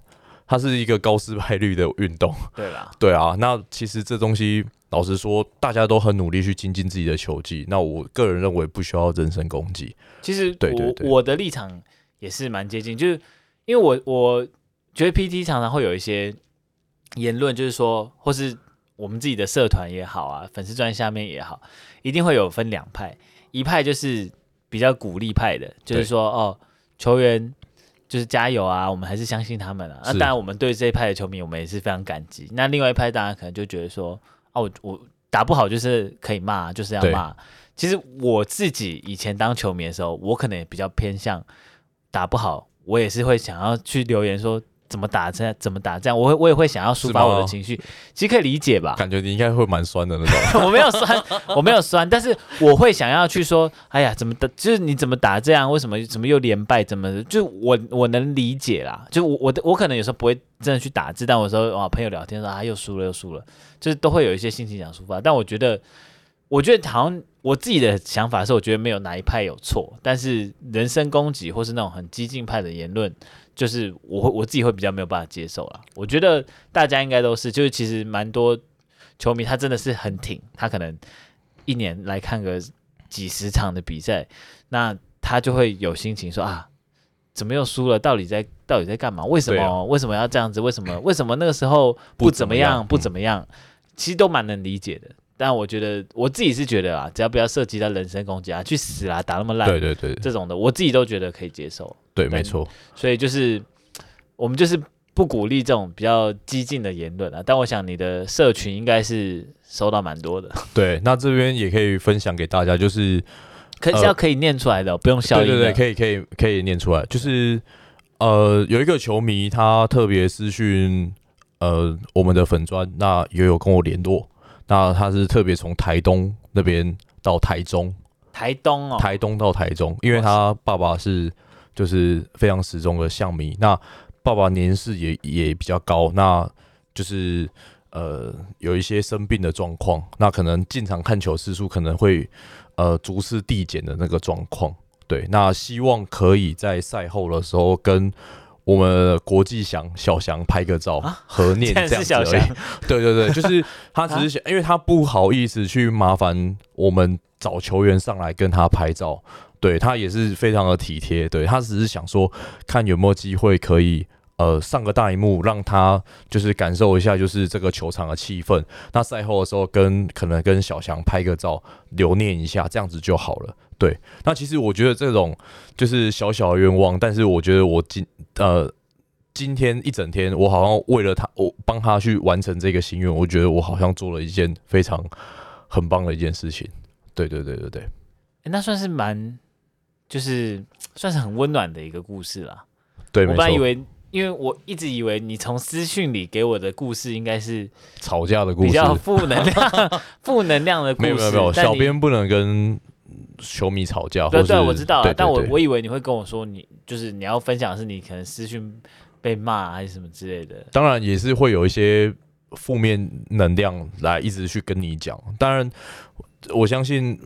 它是一个高失败率的运动，对啦，对啊。那其实这东西，老实说，大家都很努力去精进自己的球技。那我个人认为不需要人身攻击。其实，对对对，我的立场也是蛮接近，就是因为我我觉得 PT 常常会有一些言论，就是说，或是我们自己的社团也好啊，粉丝专下面也好，一定会有分两派，一派就是比较鼓励派的，就是说哦，球员。就是加油啊！我们还是相信他们啊。那当然，我们对这一派的球迷，我们也是非常感激。那另外一派，大家可能就觉得说，哦、啊，我我打不好就是可以骂，就是要骂。其实我自己以前当球迷的时候，我可能也比较偏向打不好，我也是会想要去留言说。怎么打这样？怎么打这样？我会我也会想要抒发我的情绪，其实可以理解吧？感觉你应该会蛮酸的那种。我没有酸，我没有酸，但是我会想要去说，哎呀，怎么的？就是你怎么打这样？为什么怎么又连败？怎么？就我我能理解啦。就我我我可能有时候不会真的去打字，但我说啊，朋友聊天说啊，又输了又输了，就是都会有一些心情想抒发。但我觉得，我觉得好像我自己的想法是，我觉得没有哪一派有错，但是人身攻击或是那种很激进派的言论。就是我会我自己会比较没有办法接受啦。我觉得大家应该都是，就是其实蛮多球迷他真的是很挺，他可能一年来看个几十场的比赛，那他就会有心情说啊，怎么又输了？到底在到底在干嘛？为什么、啊、为什么要这样子？为什么为什么那个时候不怎么样？不怎么样？其实都蛮能理解的。但我觉得我自己是觉得啊，只要不要涉及到人身攻击啊，去死啦，打那么烂，对对对，这种的我自己都觉得可以接受。对，没错。所以就是我们就是不鼓励这种比较激进的言论啊。但我想你的社群应该是收到蛮多的。对，那这边也可以分享给大家，就是可是要可以念出来的，呃、不用消音。对对对，可以可以可以念出来。就是呃，有一个球迷他特别私讯呃我们的粉专，那也有跟我联络。那他是特别从台东那边到台中，台东哦，台东到台中，因为他爸爸是就是非常始终的象迷，那爸爸年事也也比较高，那就是呃有一些生病的状况，那可能进场看球次数可能会呃逐次递减的那个状况，对，那希望可以在赛后的时候跟。我们国际祥小祥拍个照，合念 这样子而已。对对对，就是他只是想，因为他不好意思去麻烦我们找球员上来跟他拍照。对，他也是非常的体贴。对，他只是想说，看有没有机会可以呃上个大荧幕，让他就是感受一下就是这个球场的气氛。那赛后的时候跟可能跟小翔拍个照，留念一下，这样子就好了。对，那其实我觉得这种就是小小的愿望，但是我觉得我今呃今天一整天，我好像为了他，我帮他去完成这个心愿，我觉得我好像做了一件非常很棒的一件事情。对对对对对，欸、那算是蛮就是算是很温暖的一个故事啦。对，我本来以为，因为我一直以为你从私讯里给我的故事应该是吵架的故事，比较负能量、负能量的故事。没有没有没有，小编不能跟。球迷吵架，对对，我知道，但我我以为你会跟我说，你就是你要分享的是你可能私讯被骂还是什么之类的。当然也是会有一些负面能量来一直去跟你讲。当然，我相信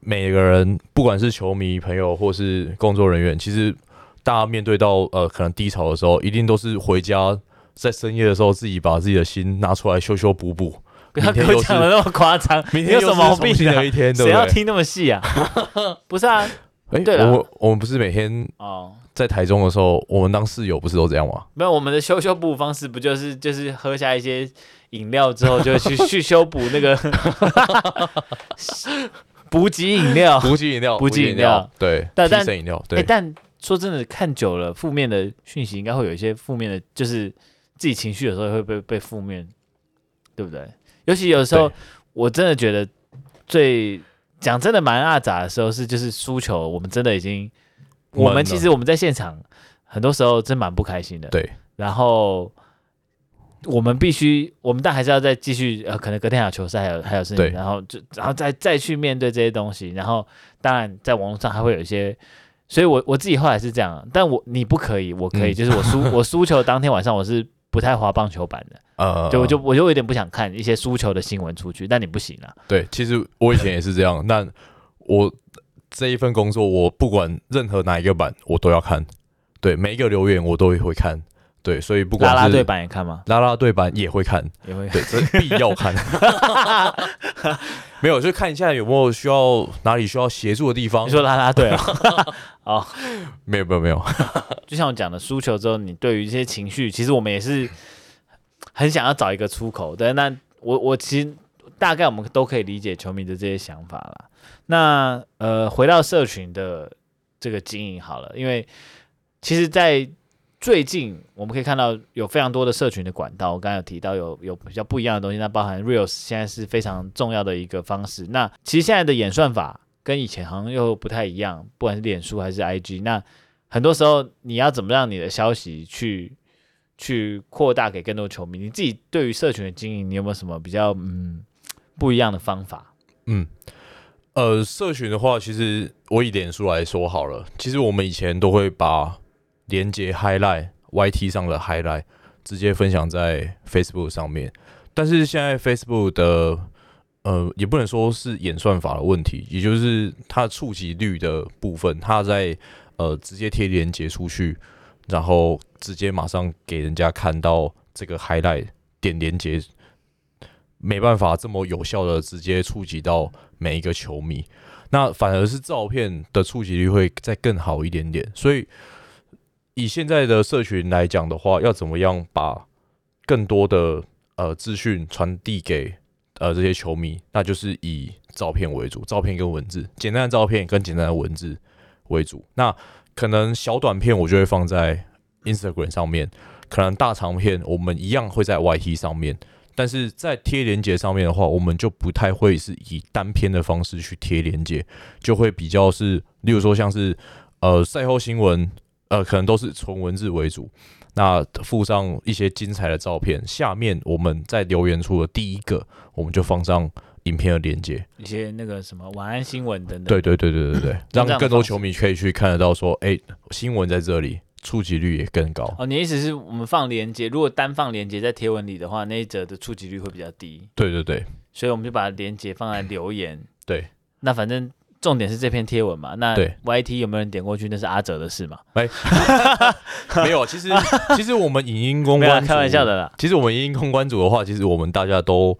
每个人，不管是球迷朋友或是工作人员，其实大家面对到呃可能低潮的时候，一定都是回家在深夜的时候自己把自己的心拿出来修修补补。不要跟我讲的那么 夸张，明天有什么毛病的一天，谁要听那么细啊？不是啊，哎、欸，对了，我我们不是每天哦，在台中的时候，我们当室友不是都这样吗？没有，我们的修修补补方式不就是就是喝下一些饮料之后，就去 去修补那个 补给饮料，补给饮料，补给饮料，对，但但饮料，对、欸。但说真的，看久了，负面的讯息应该会有一些负面的，就是自己情绪有时候会被被负面，对不对？尤其有时候，我真的觉得最讲真的蛮阿杂的时候是，就是输球，我们真的已经，我们其实我们在现场很多时候真蛮不开心的。对，然后我们必须，我们但还是要再继续，呃，可能隔天还有球赛，还有还有事情，然后就然后再再去面对这些东西。然后当然在网络上还会有一些，所以我我自己后来是这样，但我你不可以，我可以，嗯、就是我输 我输球当天晚上我是。不太滑棒球板的，呃，就我就我就有点不想看一些输球的新闻出去，但你不行啊。对，其实我以前也是这样，那我这一份工作，我不管任何哪一个版，我都要看。对，每一个留言我都会看。对，所以不管是拉拉队版也看吗？拉拉队版也会看，也会看，对，这必要看。没有，就看一下有没有需要哪里需要协助的地方。你说拉拉队啊？哦，没有没有没有。就像我讲的，输球之后，你对于一些情绪，其实我们也是很想要找一个出口。对，那我我其实大概我们都可以理解球迷的这些想法啦。那呃，回到社群的这个经营好了，因为其实，在最近我们可以看到有非常多的社群的管道，我刚刚有提到有有比较不一样的东西，那包含 Reels 现在是非常重要的一个方式。那其实现在的演算法跟以前好像又不太一样，不管是脸书还是 IG，那很多时候你要怎么让你的消息去去扩大给更多球迷？你自己对于社群的经营，你有没有什么比较嗯不一样的方法？嗯，呃，社群的话，其实我以脸书来说好了，其实我们以前都会把连接 highlight YT 上的 highlight 直接分享在 Facebook 上面，但是现在 Facebook 的呃，也不能说是演算法的问题，也就是它的触及率的部分，它在呃直接贴连接出去，然后直接马上给人家看到这个 highlight 点连接，没办法这么有效的直接触及到每一个球迷，那反而是照片的触及率会再更好一点点，所以。以现在的社群来讲的话，要怎么样把更多的呃资讯传递给呃这些球迷？那就是以照片为主，照片跟文字，简单的照片跟简单的文字为主。那可能小短片我就会放在 Instagram 上面，可能大长片我们一样会在 YT 上面。但是在贴连接上面的话，我们就不太会是以单篇的方式去贴连接，就会比较是，例如说像是呃赛后新闻。呃，可能都是纯文字为主，那附上一些精彩的照片。下面我们在留言处的第一个，我们就放上影片的连接，一些那个什么晚安新闻等等。对对对对对对，让更多球迷可以去看得到，说，哎、欸，新闻在这里，触及率也更高。哦，你的意思是我们放连接，如果单放连接在贴文里的话，那一则的触及率会比较低。对对对，所以我们就把连接放在留言。对，那反正。重点是这篇贴文嘛？那 YT 有没有人点过去？那是阿哲的事嘛？没，没有。其实，其实我们影音公关，开玩笑的啦。其实我们影音公关组的话，其实我们大家都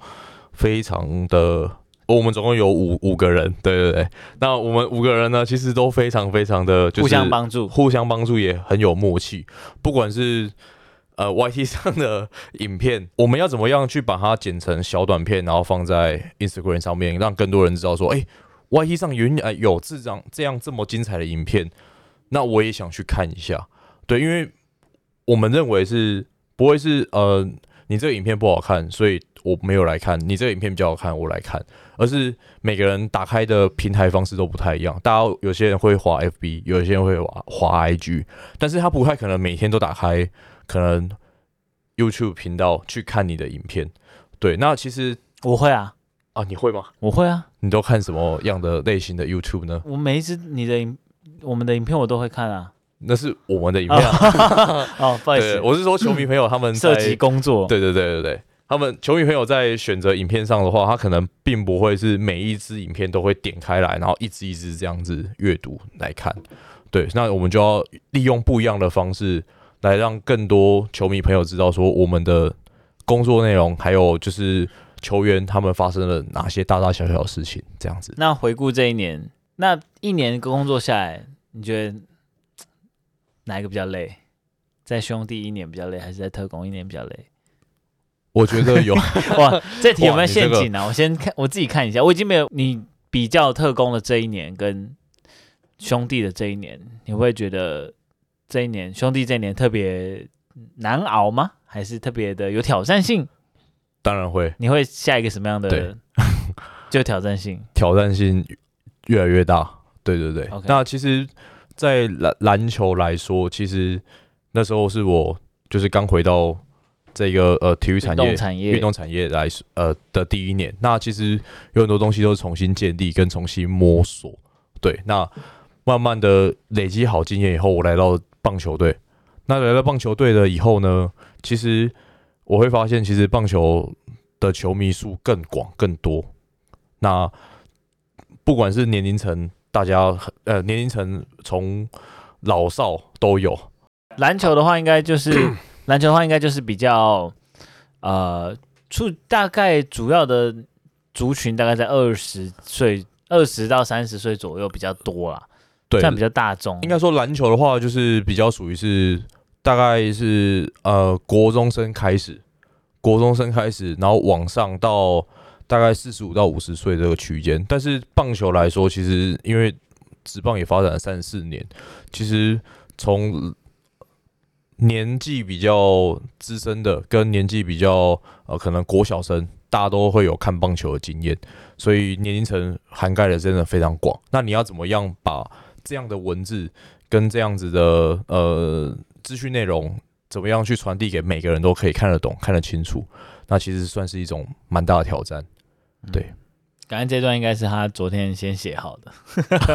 非常的，我们总共有五五个人，对对对。那我们五个人呢，其实都非常非常的，就是互相帮助，互相帮助也很有默契。不管是呃 YT 上的影片，我们要怎么样去把它剪成小短片，然后放在 Instagram 上面，让更多人知道说，哎、欸。YT 上原来有这张这样这么精彩的影片，那我也想去看一下。对，因为我们认为是不会是呃，你这个影片不好看，所以我没有来看。你这个影片比较好看，我来看。而是每个人打开的平台方式都不太一样。大家有些人会滑 FB，有些人会滑滑 IG，但是他不太可能每天都打开可能 YouTube 频道去看你的影片。对，那其实我会啊。啊，你会吗？我会啊。你都看什么样的类型的 YouTube 呢？我每一支你的影，我们的影片我都会看啊。那是我们的影片啊。哦，不好意思，我是说球迷朋友他们涉及工作。对对对对对，他们球迷朋友在选择影片上的话，他可能并不会是每一支影片都会点开来，然后一支一支这样子阅读来看。对，那我们就要利用不一样的方式来让更多球迷朋友知道说我们的工作内容，还有就是。球员他们发生了哪些大大小小的事情？这样子。那回顾这一年，那一年工作下来，你觉得哪一个比较累？在兄弟一年比较累，还是在特工一年比较累？我觉得有 哇，这题有没有陷阱啊？这个、我先看我自己看一下，我已经没有你比较特工的这一年跟兄弟的这一年，你会觉得这一年兄弟这一年特别难熬吗？还是特别的有挑战性？当然会，你会下一个什么样的？对，就挑战性，挑战性越来越大。对对对。那其实，在篮篮球来说，其实那时候是我就是刚回到这个呃体育产业、运动产业、运动产业来呃的第一年。那其实有很多东西都是重新建立跟重新摸索。对，那慢慢的累积好经验以后，我来到棒球队。那来到棒球队了以后呢，其实。我会发现，其实棒球的球迷数更广、更多。那不管是年龄层，大家呃年龄层从老少都有。篮球的话，应该就是篮球的话，应该就是比较呃，出大概主要的族群大概在二十岁、二十到三十岁左右比较多啦。对，这样比较大众。应该说篮球的话，就是比较属于是。大概是呃国中生开始，国中生开始，然后往上到大概四十五到五十岁这个区间。但是棒球来说，其实因为职棒也发展了三四年，其实从年纪比较资深的跟年纪比较呃可能国小生，大家都会有看棒球的经验，所以年龄层涵盖的真的非常广。那你要怎么样把这样的文字跟这样子的呃资讯内容，怎么样去传递给每个人都可以看得懂、看得清楚？那其实算是一种蛮大的挑战。对，刚才、嗯、这段应该是他昨天先写好的，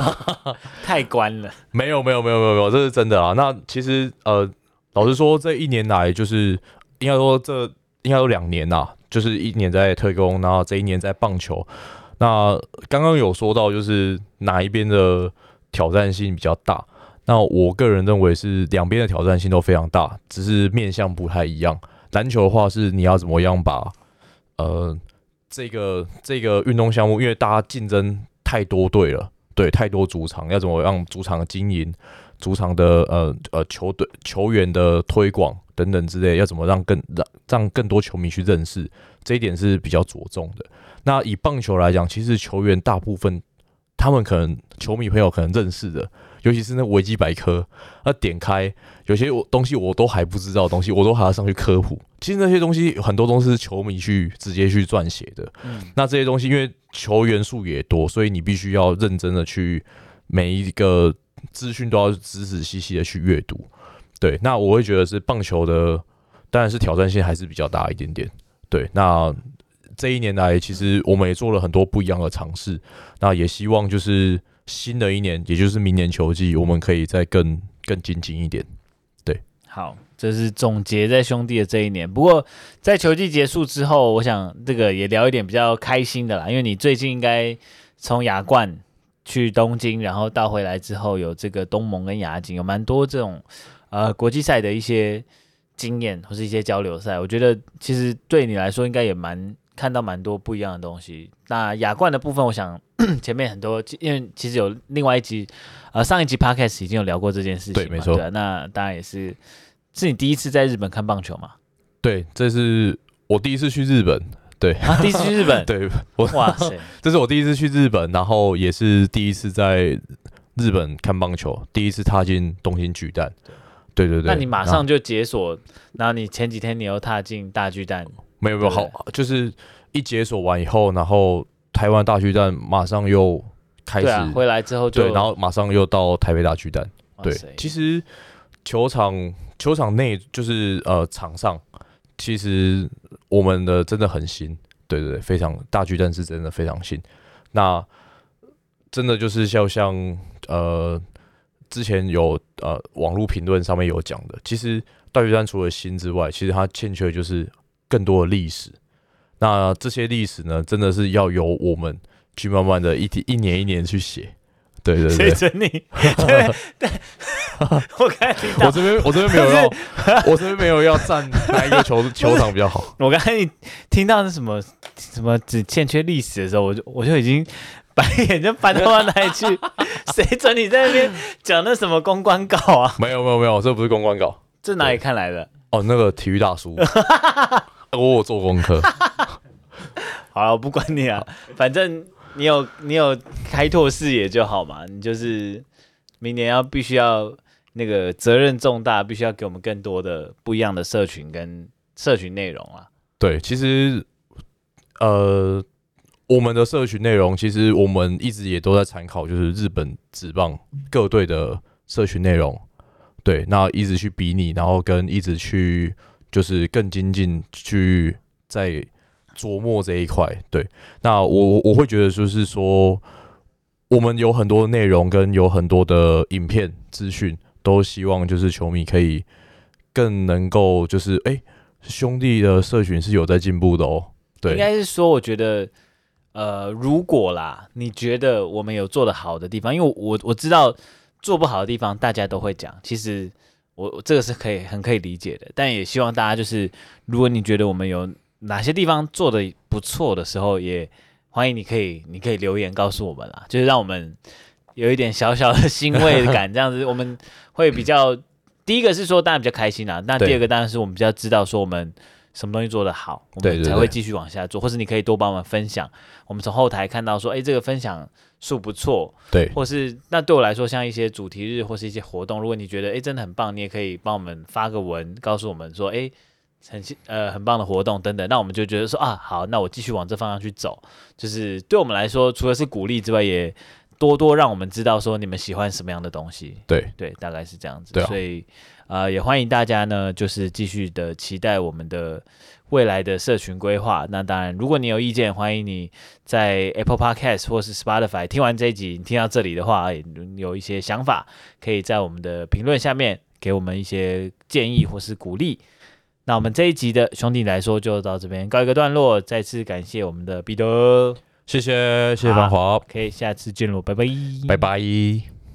太官了。没有，没有，没有，没有，没有，这是真的啊。那其实呃，老实说，这一年来就是应该说这应该有两年呐、啊，就是一年在特工，然后这一年在棒球。那刚刚有说到，就是哪一边的挑战性比较大？那我个人认为是两边的挑战性都非常大，只是面向不太一样。篮球的话是你要怎么样把呃这个这个运动项目，因为大家竞争太多队了，对，太多主场，要怎么让主场经营、主场的呃呃球队球员的推广等等之类，要怎么让更让让更多球迷去认识，这一点是比较着重的。那以棒球来讲，其实球员大部分他们可能球迷朋友可能认识的。尤其是那维基百科，那点开有些我东西我都还不知道的东西，我都还要上去科普。其实那些东西很多都是球迷去直接去撰写的。嗯，那这些东西因为球员数也多，所以你必须要认真的去每一个资讯都要仔仔细细的去阅读。对，那我会觉得是棒球的，当然是挑战性还是比较大一点点。对，那这一年来其实我们也做了很多不一样的尝试，那也希望就是。新的一年，也就是明年球季，我们可以再更更精进一点。对，好，这是总结在兄弟的这一年。不过在球季结束之后，我想这个也聊一点比较开心的啦，因为你最近应该从亚冠去东京，然后到回来之后有这个东盟跟亚锦，有蛮多这种呃国际赛的一些经验或是一些交流赛。我觉得其实对你来说应该也蛮。看到蛮多不一样的东西。那亚冠的部分，我想 前面很多，因为其实有另外一集，呃，上一集 podcast 已经有聊过这件事情。对，没错。那当然也是，是你第一次在日本看棒球吗？对，这是我第一次去日本。对，啊、第一次去日本。对，我哇塞，这是我第一次去日本，然后也是第一次在日本看棒球，第一次踏进东京巨蛋。对对对。那你马上就解锁，然后你前几天你又踏进大巨蛋。没有没有好，就是一解锁完以后，然后台湾大巨蛋马上又开始、啊、回来之后就，对，然后马上又到台北大巨蛋。对，其实球场球场内就是呃场上，其实我们的真的很新，对对对，非常大巨蛋是真的非常新。那真的就是像像呃之前有呃网络评论上面有讲的，其实大巨蛋除了新之外，其实它欠缺就是。更多的历史，那这些历史呢，真的是要由我们去慢慢的一天一年一年去写。对对对，我看我这边我这边没有要，我这边没有要站哪一个球 球场比较好。我刚才你听到那什么什么只欠缺历史的时候，我就我就已经白眼就翻到哪里去？谁准你在那边讲那什么公关稿啊？没有没有没有，这不是公关稿，这哪里看来的？哦，那个体育大叔。我有做功课，好了，我不管你啊，反正你有你有开拓视野就好嘛。你就是明年要必须要那个责任重大，必须要给我们更多的不一样的社群跟社群内容啊。对，其实呃，我们的社群内容其实我们一直也都在参考，就是日本职棒各队的社群内容。对，那一直去比拟，然后跟一直去。就是更精进去在琢磨这一块，对。那我我会觉得就是说，我们有很多内容跟有很多的影片资讯，都希望就是球迷可以更能够就是哎、兄弟的社群是有在进步的哦。对，应该是说，我觉得呃，如果啦，你觉得我们有做得好的地方，因为我我知道做不好的地方，大家都会讲，其实。我这个是可以很可以理解的，但也希望大家就是，如果你觉得我们有哪些地方做的不错的时候，也欢迎你可以你可以留言告诉我们啦，就是让我们有一点小小的欣慰感，这样子我们会比较。第一个是说大家比较开心啦，那第二个当然是我们比较知道说我们什么东西做得好，我们才会继续往下做，或是你可以多帮我们分享，我们从后台看到说，哎，这个分享。数不错，对，或是那对我来说，像一些主题日或是一些活动，如果你觉得哎真的很棒，你也可以帮我们发个文，告诉我们说哎很呃很棒的活动等等，那我们就觉得说啊，好，那我继续往这方向去走。就是对我们来说，除了是鼓励之外，也多多让我们知道说你们喜欢什么样的东西。对对，大概是这样子。对啊、所以呃，也欢迎大家呢，就是继续的期待我们的未来的社群规划。那当然，如果你有意见，欢迎你在 Apple Podcast 或是 Spotify 听完这一集，你听到这里的话，有一些想法，可以在我们的评论下面给我们一些建议或是鼓励。那我们这一集的兄弟来说就到这边告一个段落，再次感谢我们的彼得，谢谢谢谢芳华，可以下次见喽，拜拜，拜拜。